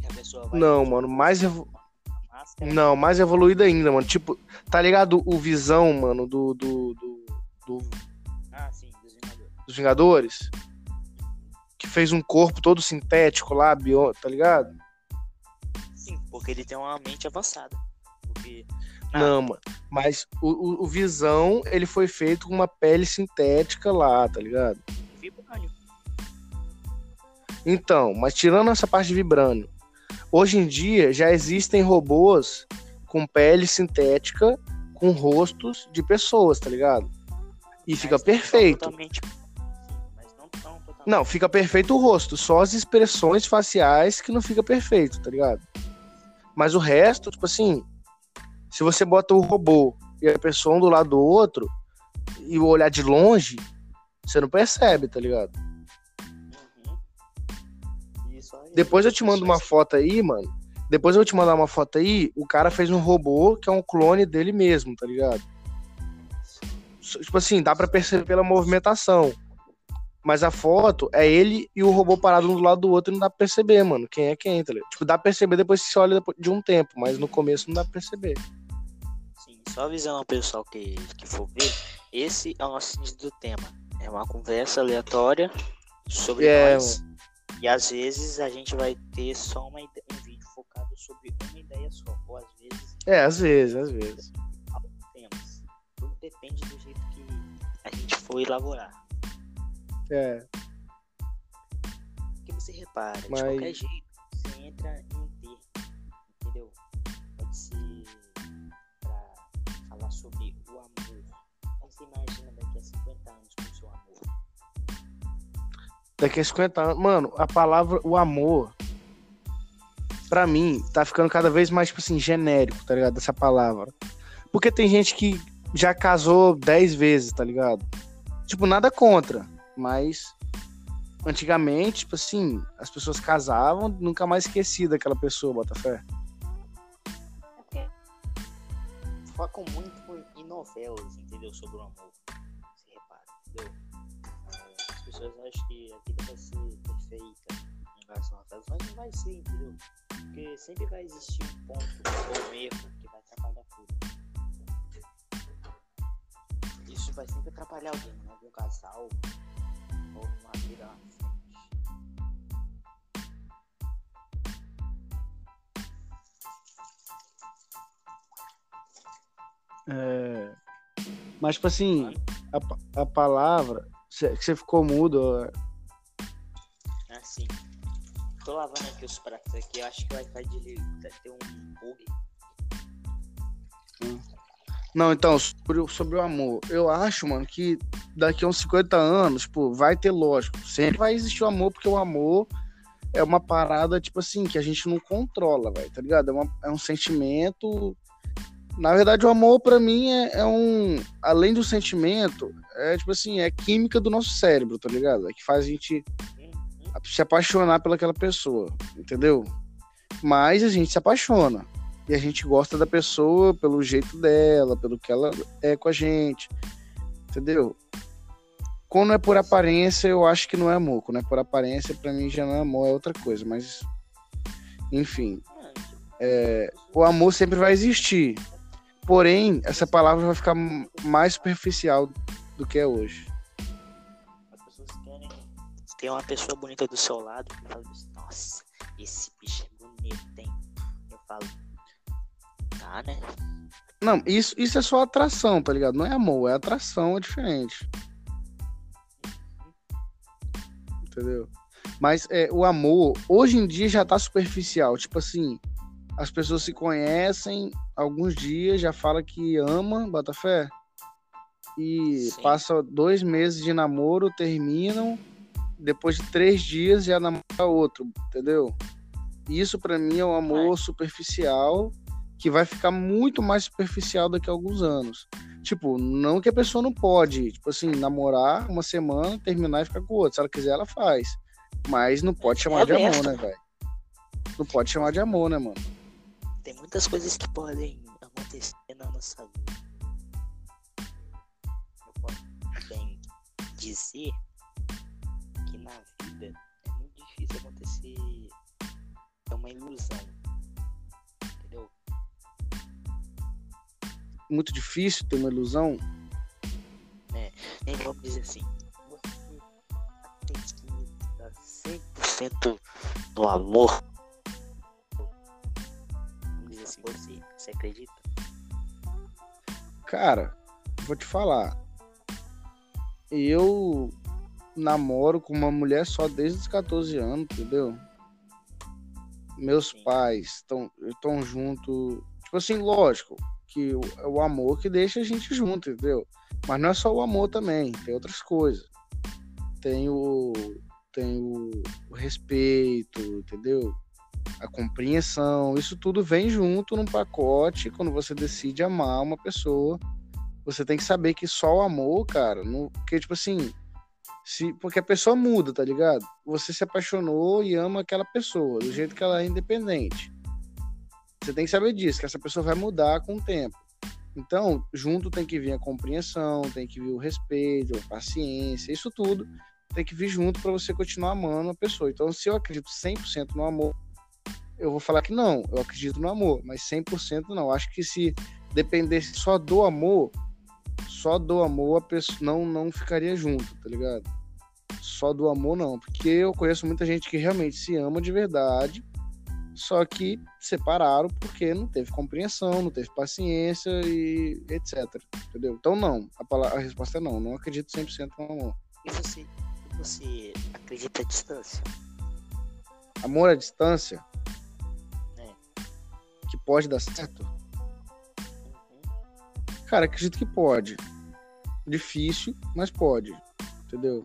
Que a pessoa vai Não, mano, mais evo- Não, mais evoluído ainda, mano. Tipo, tá ligado o Visão, mano, do, do, do- do- Ah, sim, dos Vingadores. dos Vingadores? Que fez um corpo todo sintético lá, bio, tá ligado? Sim, porque ele tem uma mente avançada. Porque. Não, mano. Mas o, o, Visão, ele foi feito com uma pele sintética lá, tá ligado? Vibrânio. Então, mas tirando essa parte de vibrânio, hoje em dia já existem robôs com pele sintética com rostos de pessoas, tá ligado? E fica Mas não perfeito. totalmente- Não, fica perfeito o rosto, só as expressões faciais que não fica perfeito, tá ligado? Mas o resto, tipo assim, se você bota o robô e a pessoa um do lado do outro e o olhar de longe, você não percebe, tá ligado? Uhum. Depois eu te mando uma foto aí, mano. Depois eu vou te mandar uma foto aí, o cara fez um robô que é um clone dele mesmo, tá ligado? Tipo assim, dá pra perceber pela movimentação. Mas a foto é ele e o robô parado um do lado do outro e não dá pra perceber, mano. Quem é quem, tá ligado? Tipo, dá pra perceber depois que você olha de um tempo, mas no começo não dá pra perceber. Sim, só avisando ao pessoal que, que for ver, esse é o nosso sentido do tema. É uma conversa aleatória sobre É, nós. E às vezes a gente vai ter só uma ide- um vídeo focado sobre uma ideia só. Ou às vezes É, às vezes, às vezes. temas. Tudo depende do jeito que a gente for elaborar. É. Porque você repara, Mas- de qualquer jeito, você entra em um termo, entendeu? Pode ser pra falar sobre o amor. Como você imagina daqui a 50 anos com o seu amor? Daqui a 50 anos. Mano, a palavra, o amor, pra mim, tá ficando cada vez mais, tipo assim, genérico, tá ligado? Essa palavra. Porque tem gente que já casou 10 vezes, tá ligado? Tipo, nada contra, mas antigamente, tipo assim, as pessoas casavam, nunca mais esqueci daquela pessoa, Botafé. Focam muito em novelas, entendeu? Sobre o amor. Você repara, entendeu? É, As pessoas acham que a vida vai ser perfeita em relação a novelas, mas não vai ser, entendeu? Porque sempre vai existir um ponto um erro que vai atrapalhar tudo. Isso vai sempre atrapalhar alguém, né? algum casal ou numa vida à. É... Mas, tipo assim, a, a palavra, que você ficou mudo, é, Assim. Tô lavando aqui os pratos aqui, eu acho que vai, dele- vai ter um bug. Não, então, sobre, o- sobre o amor. Eu acho, mano, que daqui a uns 50 anos, tipo, vai ter lógico. Sempre vai existir o amor, porque o amor é uma parada, tipo assim, que a gente não controla, velho, tá ligado? É, uma- é um sentimento. Na verdade, o amor, pra mim, é, é um. Além do sentimento, é tipo assim, é química do nosso cérebro, tá ligado? É que faz a gente se apaixonar pelaquela pessoa, entendeu? Mas a gente se apaixona. E a gente gosta da pessoa pelo jeito dela, pelo que ela é com a gente. Entendeu? Quando é por aparência, eu acho que não é amor. Quando é por aparência, pra mim já não é amor, é outra coisa. Mas, enfim, É, o amor sempre vai existir. Porém, essa palavra vai ficar mais superficial do que é hoje. As pessoas querem ter uma pessoa bonita do seu lado e falam assim, nossa, esse bicho é bonito, hein? Eu falo, né? Não, isso, isso é só atração, tá ligado? Não é amor, é atração, é diferente. Entendeu? Mas é, o amor, hoje em dia já tá superficial. Tipo assim, as pessoas se conhecem alguns dias, já fala que ama, Botafé. E Sim. passa dois meses de namoro, terminam. Depois de três dias já namora outro, entendeu? Isso pra mim é um amor superficial que vai ficar muito mais superficial daqui a alguns anos. Tipo, não que a pessoa não pode, tipo assim, namorar uma semana, terminar e ficar com o outro. Se ela quiser, ela faz. Mas não pode chamar É de amor, né, velho? Não pode chamar de amor, né, mano? Tem muitas coisas que podem acontecer na nossa vida. Eu posso bem dizer que na vida é muito difícil acontecer é uma ilusão. Muito difícil ter uma ilusão. Nem vamos dizer assim. Você acredita 100% no amor. acredita? Cara, vou te falar. Eu namoro com uma mulher só desde os 14 anos, entendeu? Meus Sim. pais estão estão junto. Tipo assim, lógico, que é o amor que deixa a gente junto, entendeu? Mas não é só o amor também, tem outras coisas. Tem o, tem o, o respeito, entendeu? A compreensão, isso tudo vem junto num pacote quando você decide amar uma pessoa. Você tem que saber que só o amor, cara, não, porque tipo assim, se, porque a pessoa muda, tá ligado? Você se apaixonou e ama aquela pessoa, do jeito que ela é independente. Você tem que saber disso, que essa pessoa vai mudar com o tempo. Então, junto tem que vir a compreensão, tem que vir o respeito, a paciência, isso tudo tem que vir junto para você continuar amando a pessoa. Então, se eu acredito 100% no amor, eu vou falar que não, eu acredito no amor, mas 100% não. Acho que se dependesse só do amor, só do amor a pessoa não, não ficaria junto, tá ligado? Só do amor não, porque eu conheço muita gente que realmente se ama de verdade, só que separaram porque não teve compreensão, não teve paciência e etc, entendeu? Então não, a, palavra, a resposta é não, não acredito 100% no amor. E você, você acredita à distância? Amor à distância? É. Que pode dar certo? Uhum. Cara, acredito que pode. Difícil, mas pode. Entendeu?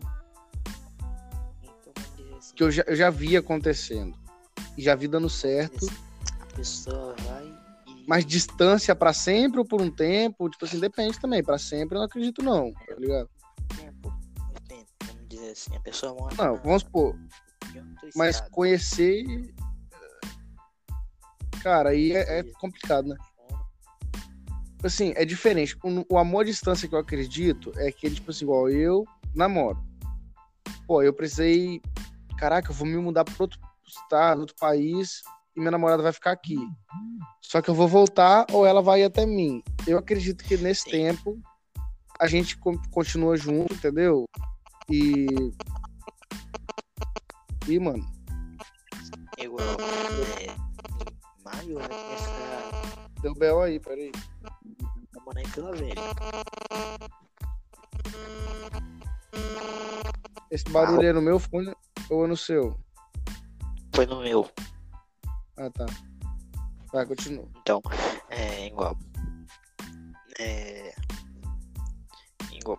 Então, assim, Que eu já, eu já vi acontecendo. E já vi dando certo. a pessoa vai e... Mas distância pra sempre ou por um tempo? Tipo assim, depende também. Pra sempre eu não acredito, não. Tá ligado? tempo, vamos dizer assim, a pessoa mora Não, na- vamos supor. Mas conhecer. Cara, aí é, é complicado, né? Assim, é diferente. O, amor à distância que eu acredito é aquele, tipo assim, igual eu namoro. Pô, eu precisei. Caraca, eu vou me mudar para outro estado, outro país, e minha namorada vai ficar aqui. Só que eu vou voltar ou ela vai até mim. Eu acredito que nesse Sim. tempo a gente con- continua junto, entendeu? E. E, mano, Igual, é, em maio começar deu B.O. aí, peraí. a morar em Vila Velha. Esse barulho é no meu fone ou é no seu? Foi no meu. Ah, tá. Vai, continua. Então, é igual. É. Igual.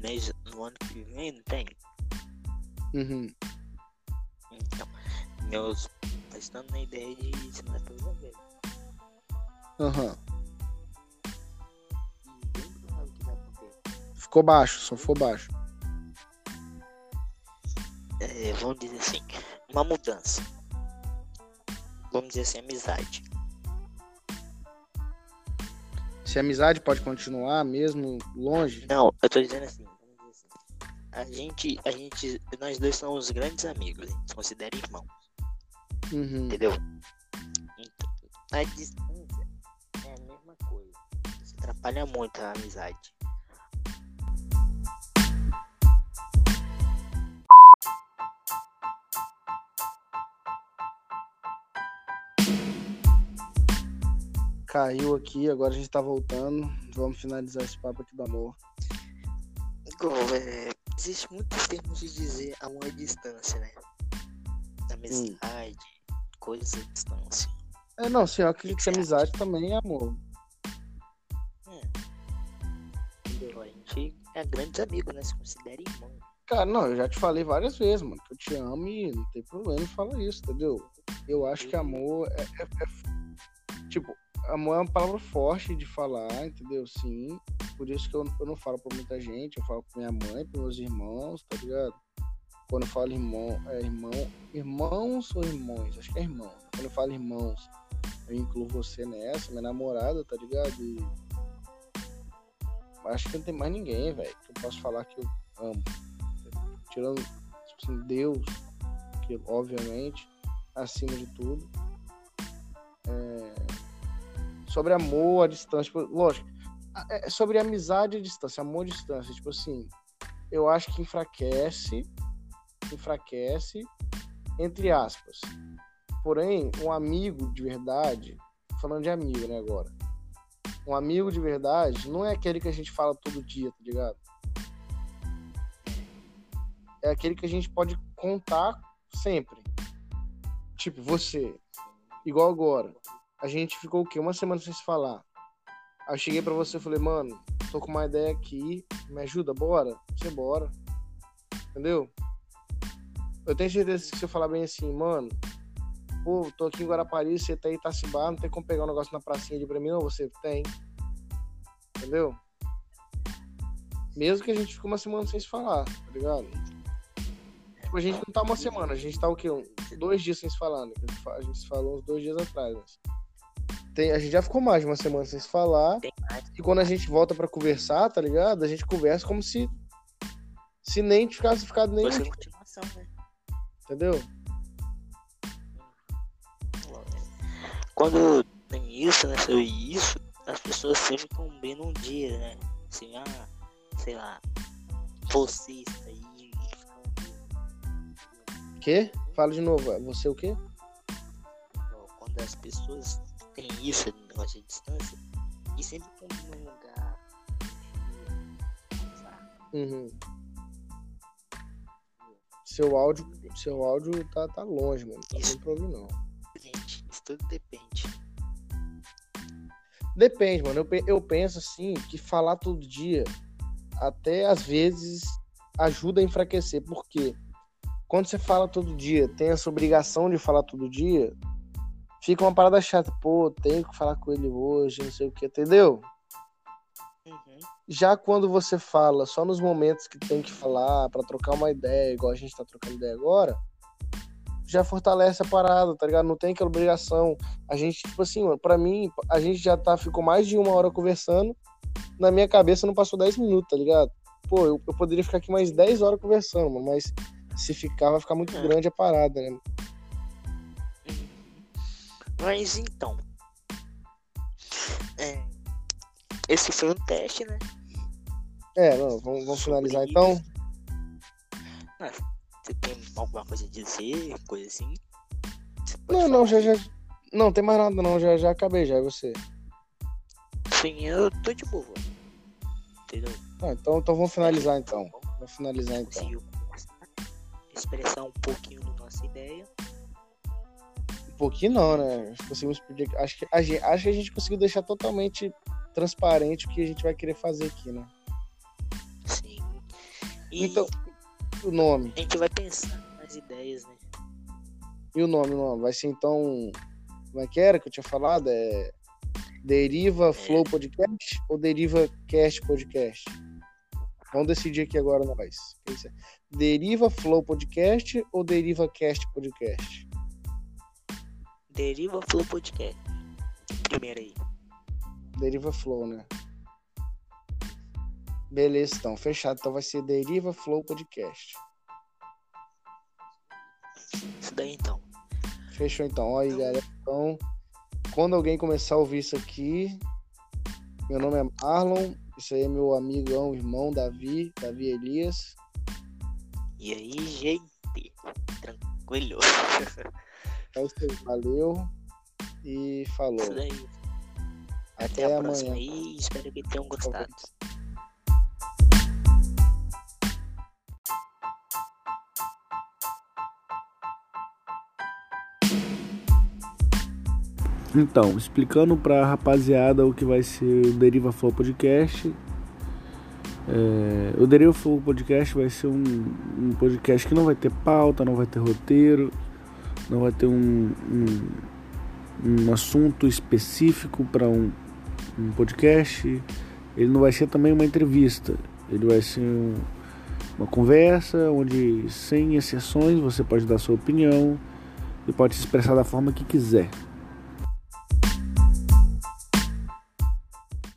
Mês, no ano que vem, não tem? Uhum. Então, meus pais estão na ideia de se mudar pra Vila Velha. Aham. Ficou baixo, só ficou baixo. É, vamos dizer assim, uma mudança. Vamos dizer assim, amizade. Se a amizade pode continuar mesmo longe. Não, eu tô dizendo assim, assim. A gente, a gente, nós dois somos grandes amigos, a gente se considera irmãos, Uhum. entendeu? Então, a distância é a mesma coisa. Isso atrapalha muito a amizade. Caiu aqui, agora a gente tá voltando. Vamos finalizar esse papo aqui do amor. Igual, é, existe muitos termos de dizer amor à distância, né? Amizade, coisas à distância. É, não, sim, eu acredito que amizade também é amor. Entendeu? A gente é grandes amigos, né? Se considera irmão. Cara, não, eu já te falei várias vezes, mano, que eu te amo e não tem problema em falar isso, entendeu? Eu acho que amor é, é- é- Tipo, amor é uma palavra forte de falar, entendeu? Sim. Por isso que eu, eu não falo pra muita gente, eu falo com minha mãe, pros meus irmãos, tá ligado? Quando eu falo irmão, é irmão. Irmãos ou irmãos? Acho que é irmão. Quando eu falo irmãos, eu incluo você nessa, minha namorada, tá ligado? E. Acho que não tem mais ninguém, velho, que eu posso falar que eu amo. Tirando, tipo assim, Deus, que obviamente, acima de tudo. Sobre amor à distância, tipo, lógico, é sobre amizade à distância, amor à distância, tipo assim, eu acho que enfraquece, enfraquece, entre aspas. Porém, um amigo de verdade, falando de amigo, né, agora. Um amigo de verdade não é aquele que a gente fala todo dia, tá ligado? É aquele que a gente pode contar sempre. Tipo, você. Igual agora. A gente ficou o quê? Uma semana sem se falar. Aí eu cheguei pra você e falei, mano, tô com uma ideia aqui, me ajuda, bora? Você bora. Entendeu? Eu tenho certeza que se eu falar bem assim, mano, pô, tô aqui em Guarapari, você tá em Itacibá, não tem como pegar um negócio na pracinha ali pra mim, não, você tem. Entendeu? Mesmo que a gente ficou uma semana sem se falar, tá ligado? Tipo, a gente não tá uma semana, a gente tá o quê? Um, dois dias sem se falar, né? A gente se falou uns dois dias atrás, mas... Tem, a gente já ficou mais de uma semana sem se falar. E quando a gente volta para conversar, tá ligado? A gente conversa como se se nem tivesse ficado nem. Foi continuação, né? Entendeu? Quando tem isso, né? Sobre isso, as pessoas sempre ficam bem num dia, né? Assim, ah, sei lá, isso aí. Quê? Fala de novo, é você o quê? Quando as pessoas têm isso, negócio de distância, e sempre estão num lugar. Uhum. Seu áudio, seu áudio tá, tá longe, mano. Tá Isso. pra ouvir, não. Gente, isso tudo depende. Depende, mano. Eu, eu penso assim que falar todo dia até às vezes ajuda a enfraquecer. Por quê? Quando você fala todo dia, tem essa obrigação de falar todo dia, fica uma parada chata. Pô, tenho que falar com ele hoje, não sei o que, entendeu? Uhum. Já quando você fala só nos momentos que tem que falar, pra trocar uma ideia, igual a gente tá trocando ideia agora, já fortalece a parada, tá ligado? Não tem aquela obrigação. A gente, tipo assim, mano, pra mim, a gente já tá, ficou mais de uma hora conversando. Na minha cabeça não passou 10 minutos, tá ligado? Pô, eu, eu poderia ficar aqui mais 10 horas conversando, mano, mas se ficar, vai ficar muito É. grande a parada, né? Mas então. É, esse foi um teste, né? É, não, vamos, vamos finalizar isso. então. Você tem alguma coisa a dizer, coisa assim? Não, não, falar. já, já. Não, tem mais nada, não. Já, já acabei, já. E você? Sim, eu tô de boa. Entendeu? Ah, então, então vamos finalizar então. Vamos finalizar então. Expressar um pouquinho da nossa ideia. Pouquinho não, né? Acho que Conseguimos pedir. Acho que, a gente, acho que a gente conseguiu deixar totalmente transparente o que a gente vai querer fazer aqui, né? Sim. E Então, o nome. a gente vai pensar nas ideias, né? E o nome, o nome. Vai ser então. Como é que era que eu tinha falado? É. Deriva Flow Podcast ou Deriva Cast Podcast? Vamos decidir aqui agora nós. É? Deriva Flow Podcast ou Deriva Cast Podcast? Deriva Flow Podcast. Primeiro aí. Deriva Flow, né? Beleza, então. Fechado. Então vai ser Deriva Flow Podcast. Isso daí então. Fechou então. Olha aí, galera. Então, quando alguém começar a ouvir isso aqui, meu nome é Marlon. Isso aí é meu amigão, irmão Davi, Davi Elias. E aí, gente? Tranquilo. É isso aí. Valeu e falou. Isso daí. Até, Até a amanhã. próxima aí. Espero que tenham gostado. Então, explicando pra rapaziada o que vai ser o Deriva Flow Podcast. É, o Deriva Flow Podcast vai ser um, um podcast que não vai ter pauta, não vai ter roteiro, não vai ter um, um, um assunto específico para um, um podcast. Ele não vai ser também uma entrevista, ele vai ser um- uma conversa onde, sem exceções, você pode dar sua opinião e pode se expressar da forma que quiser.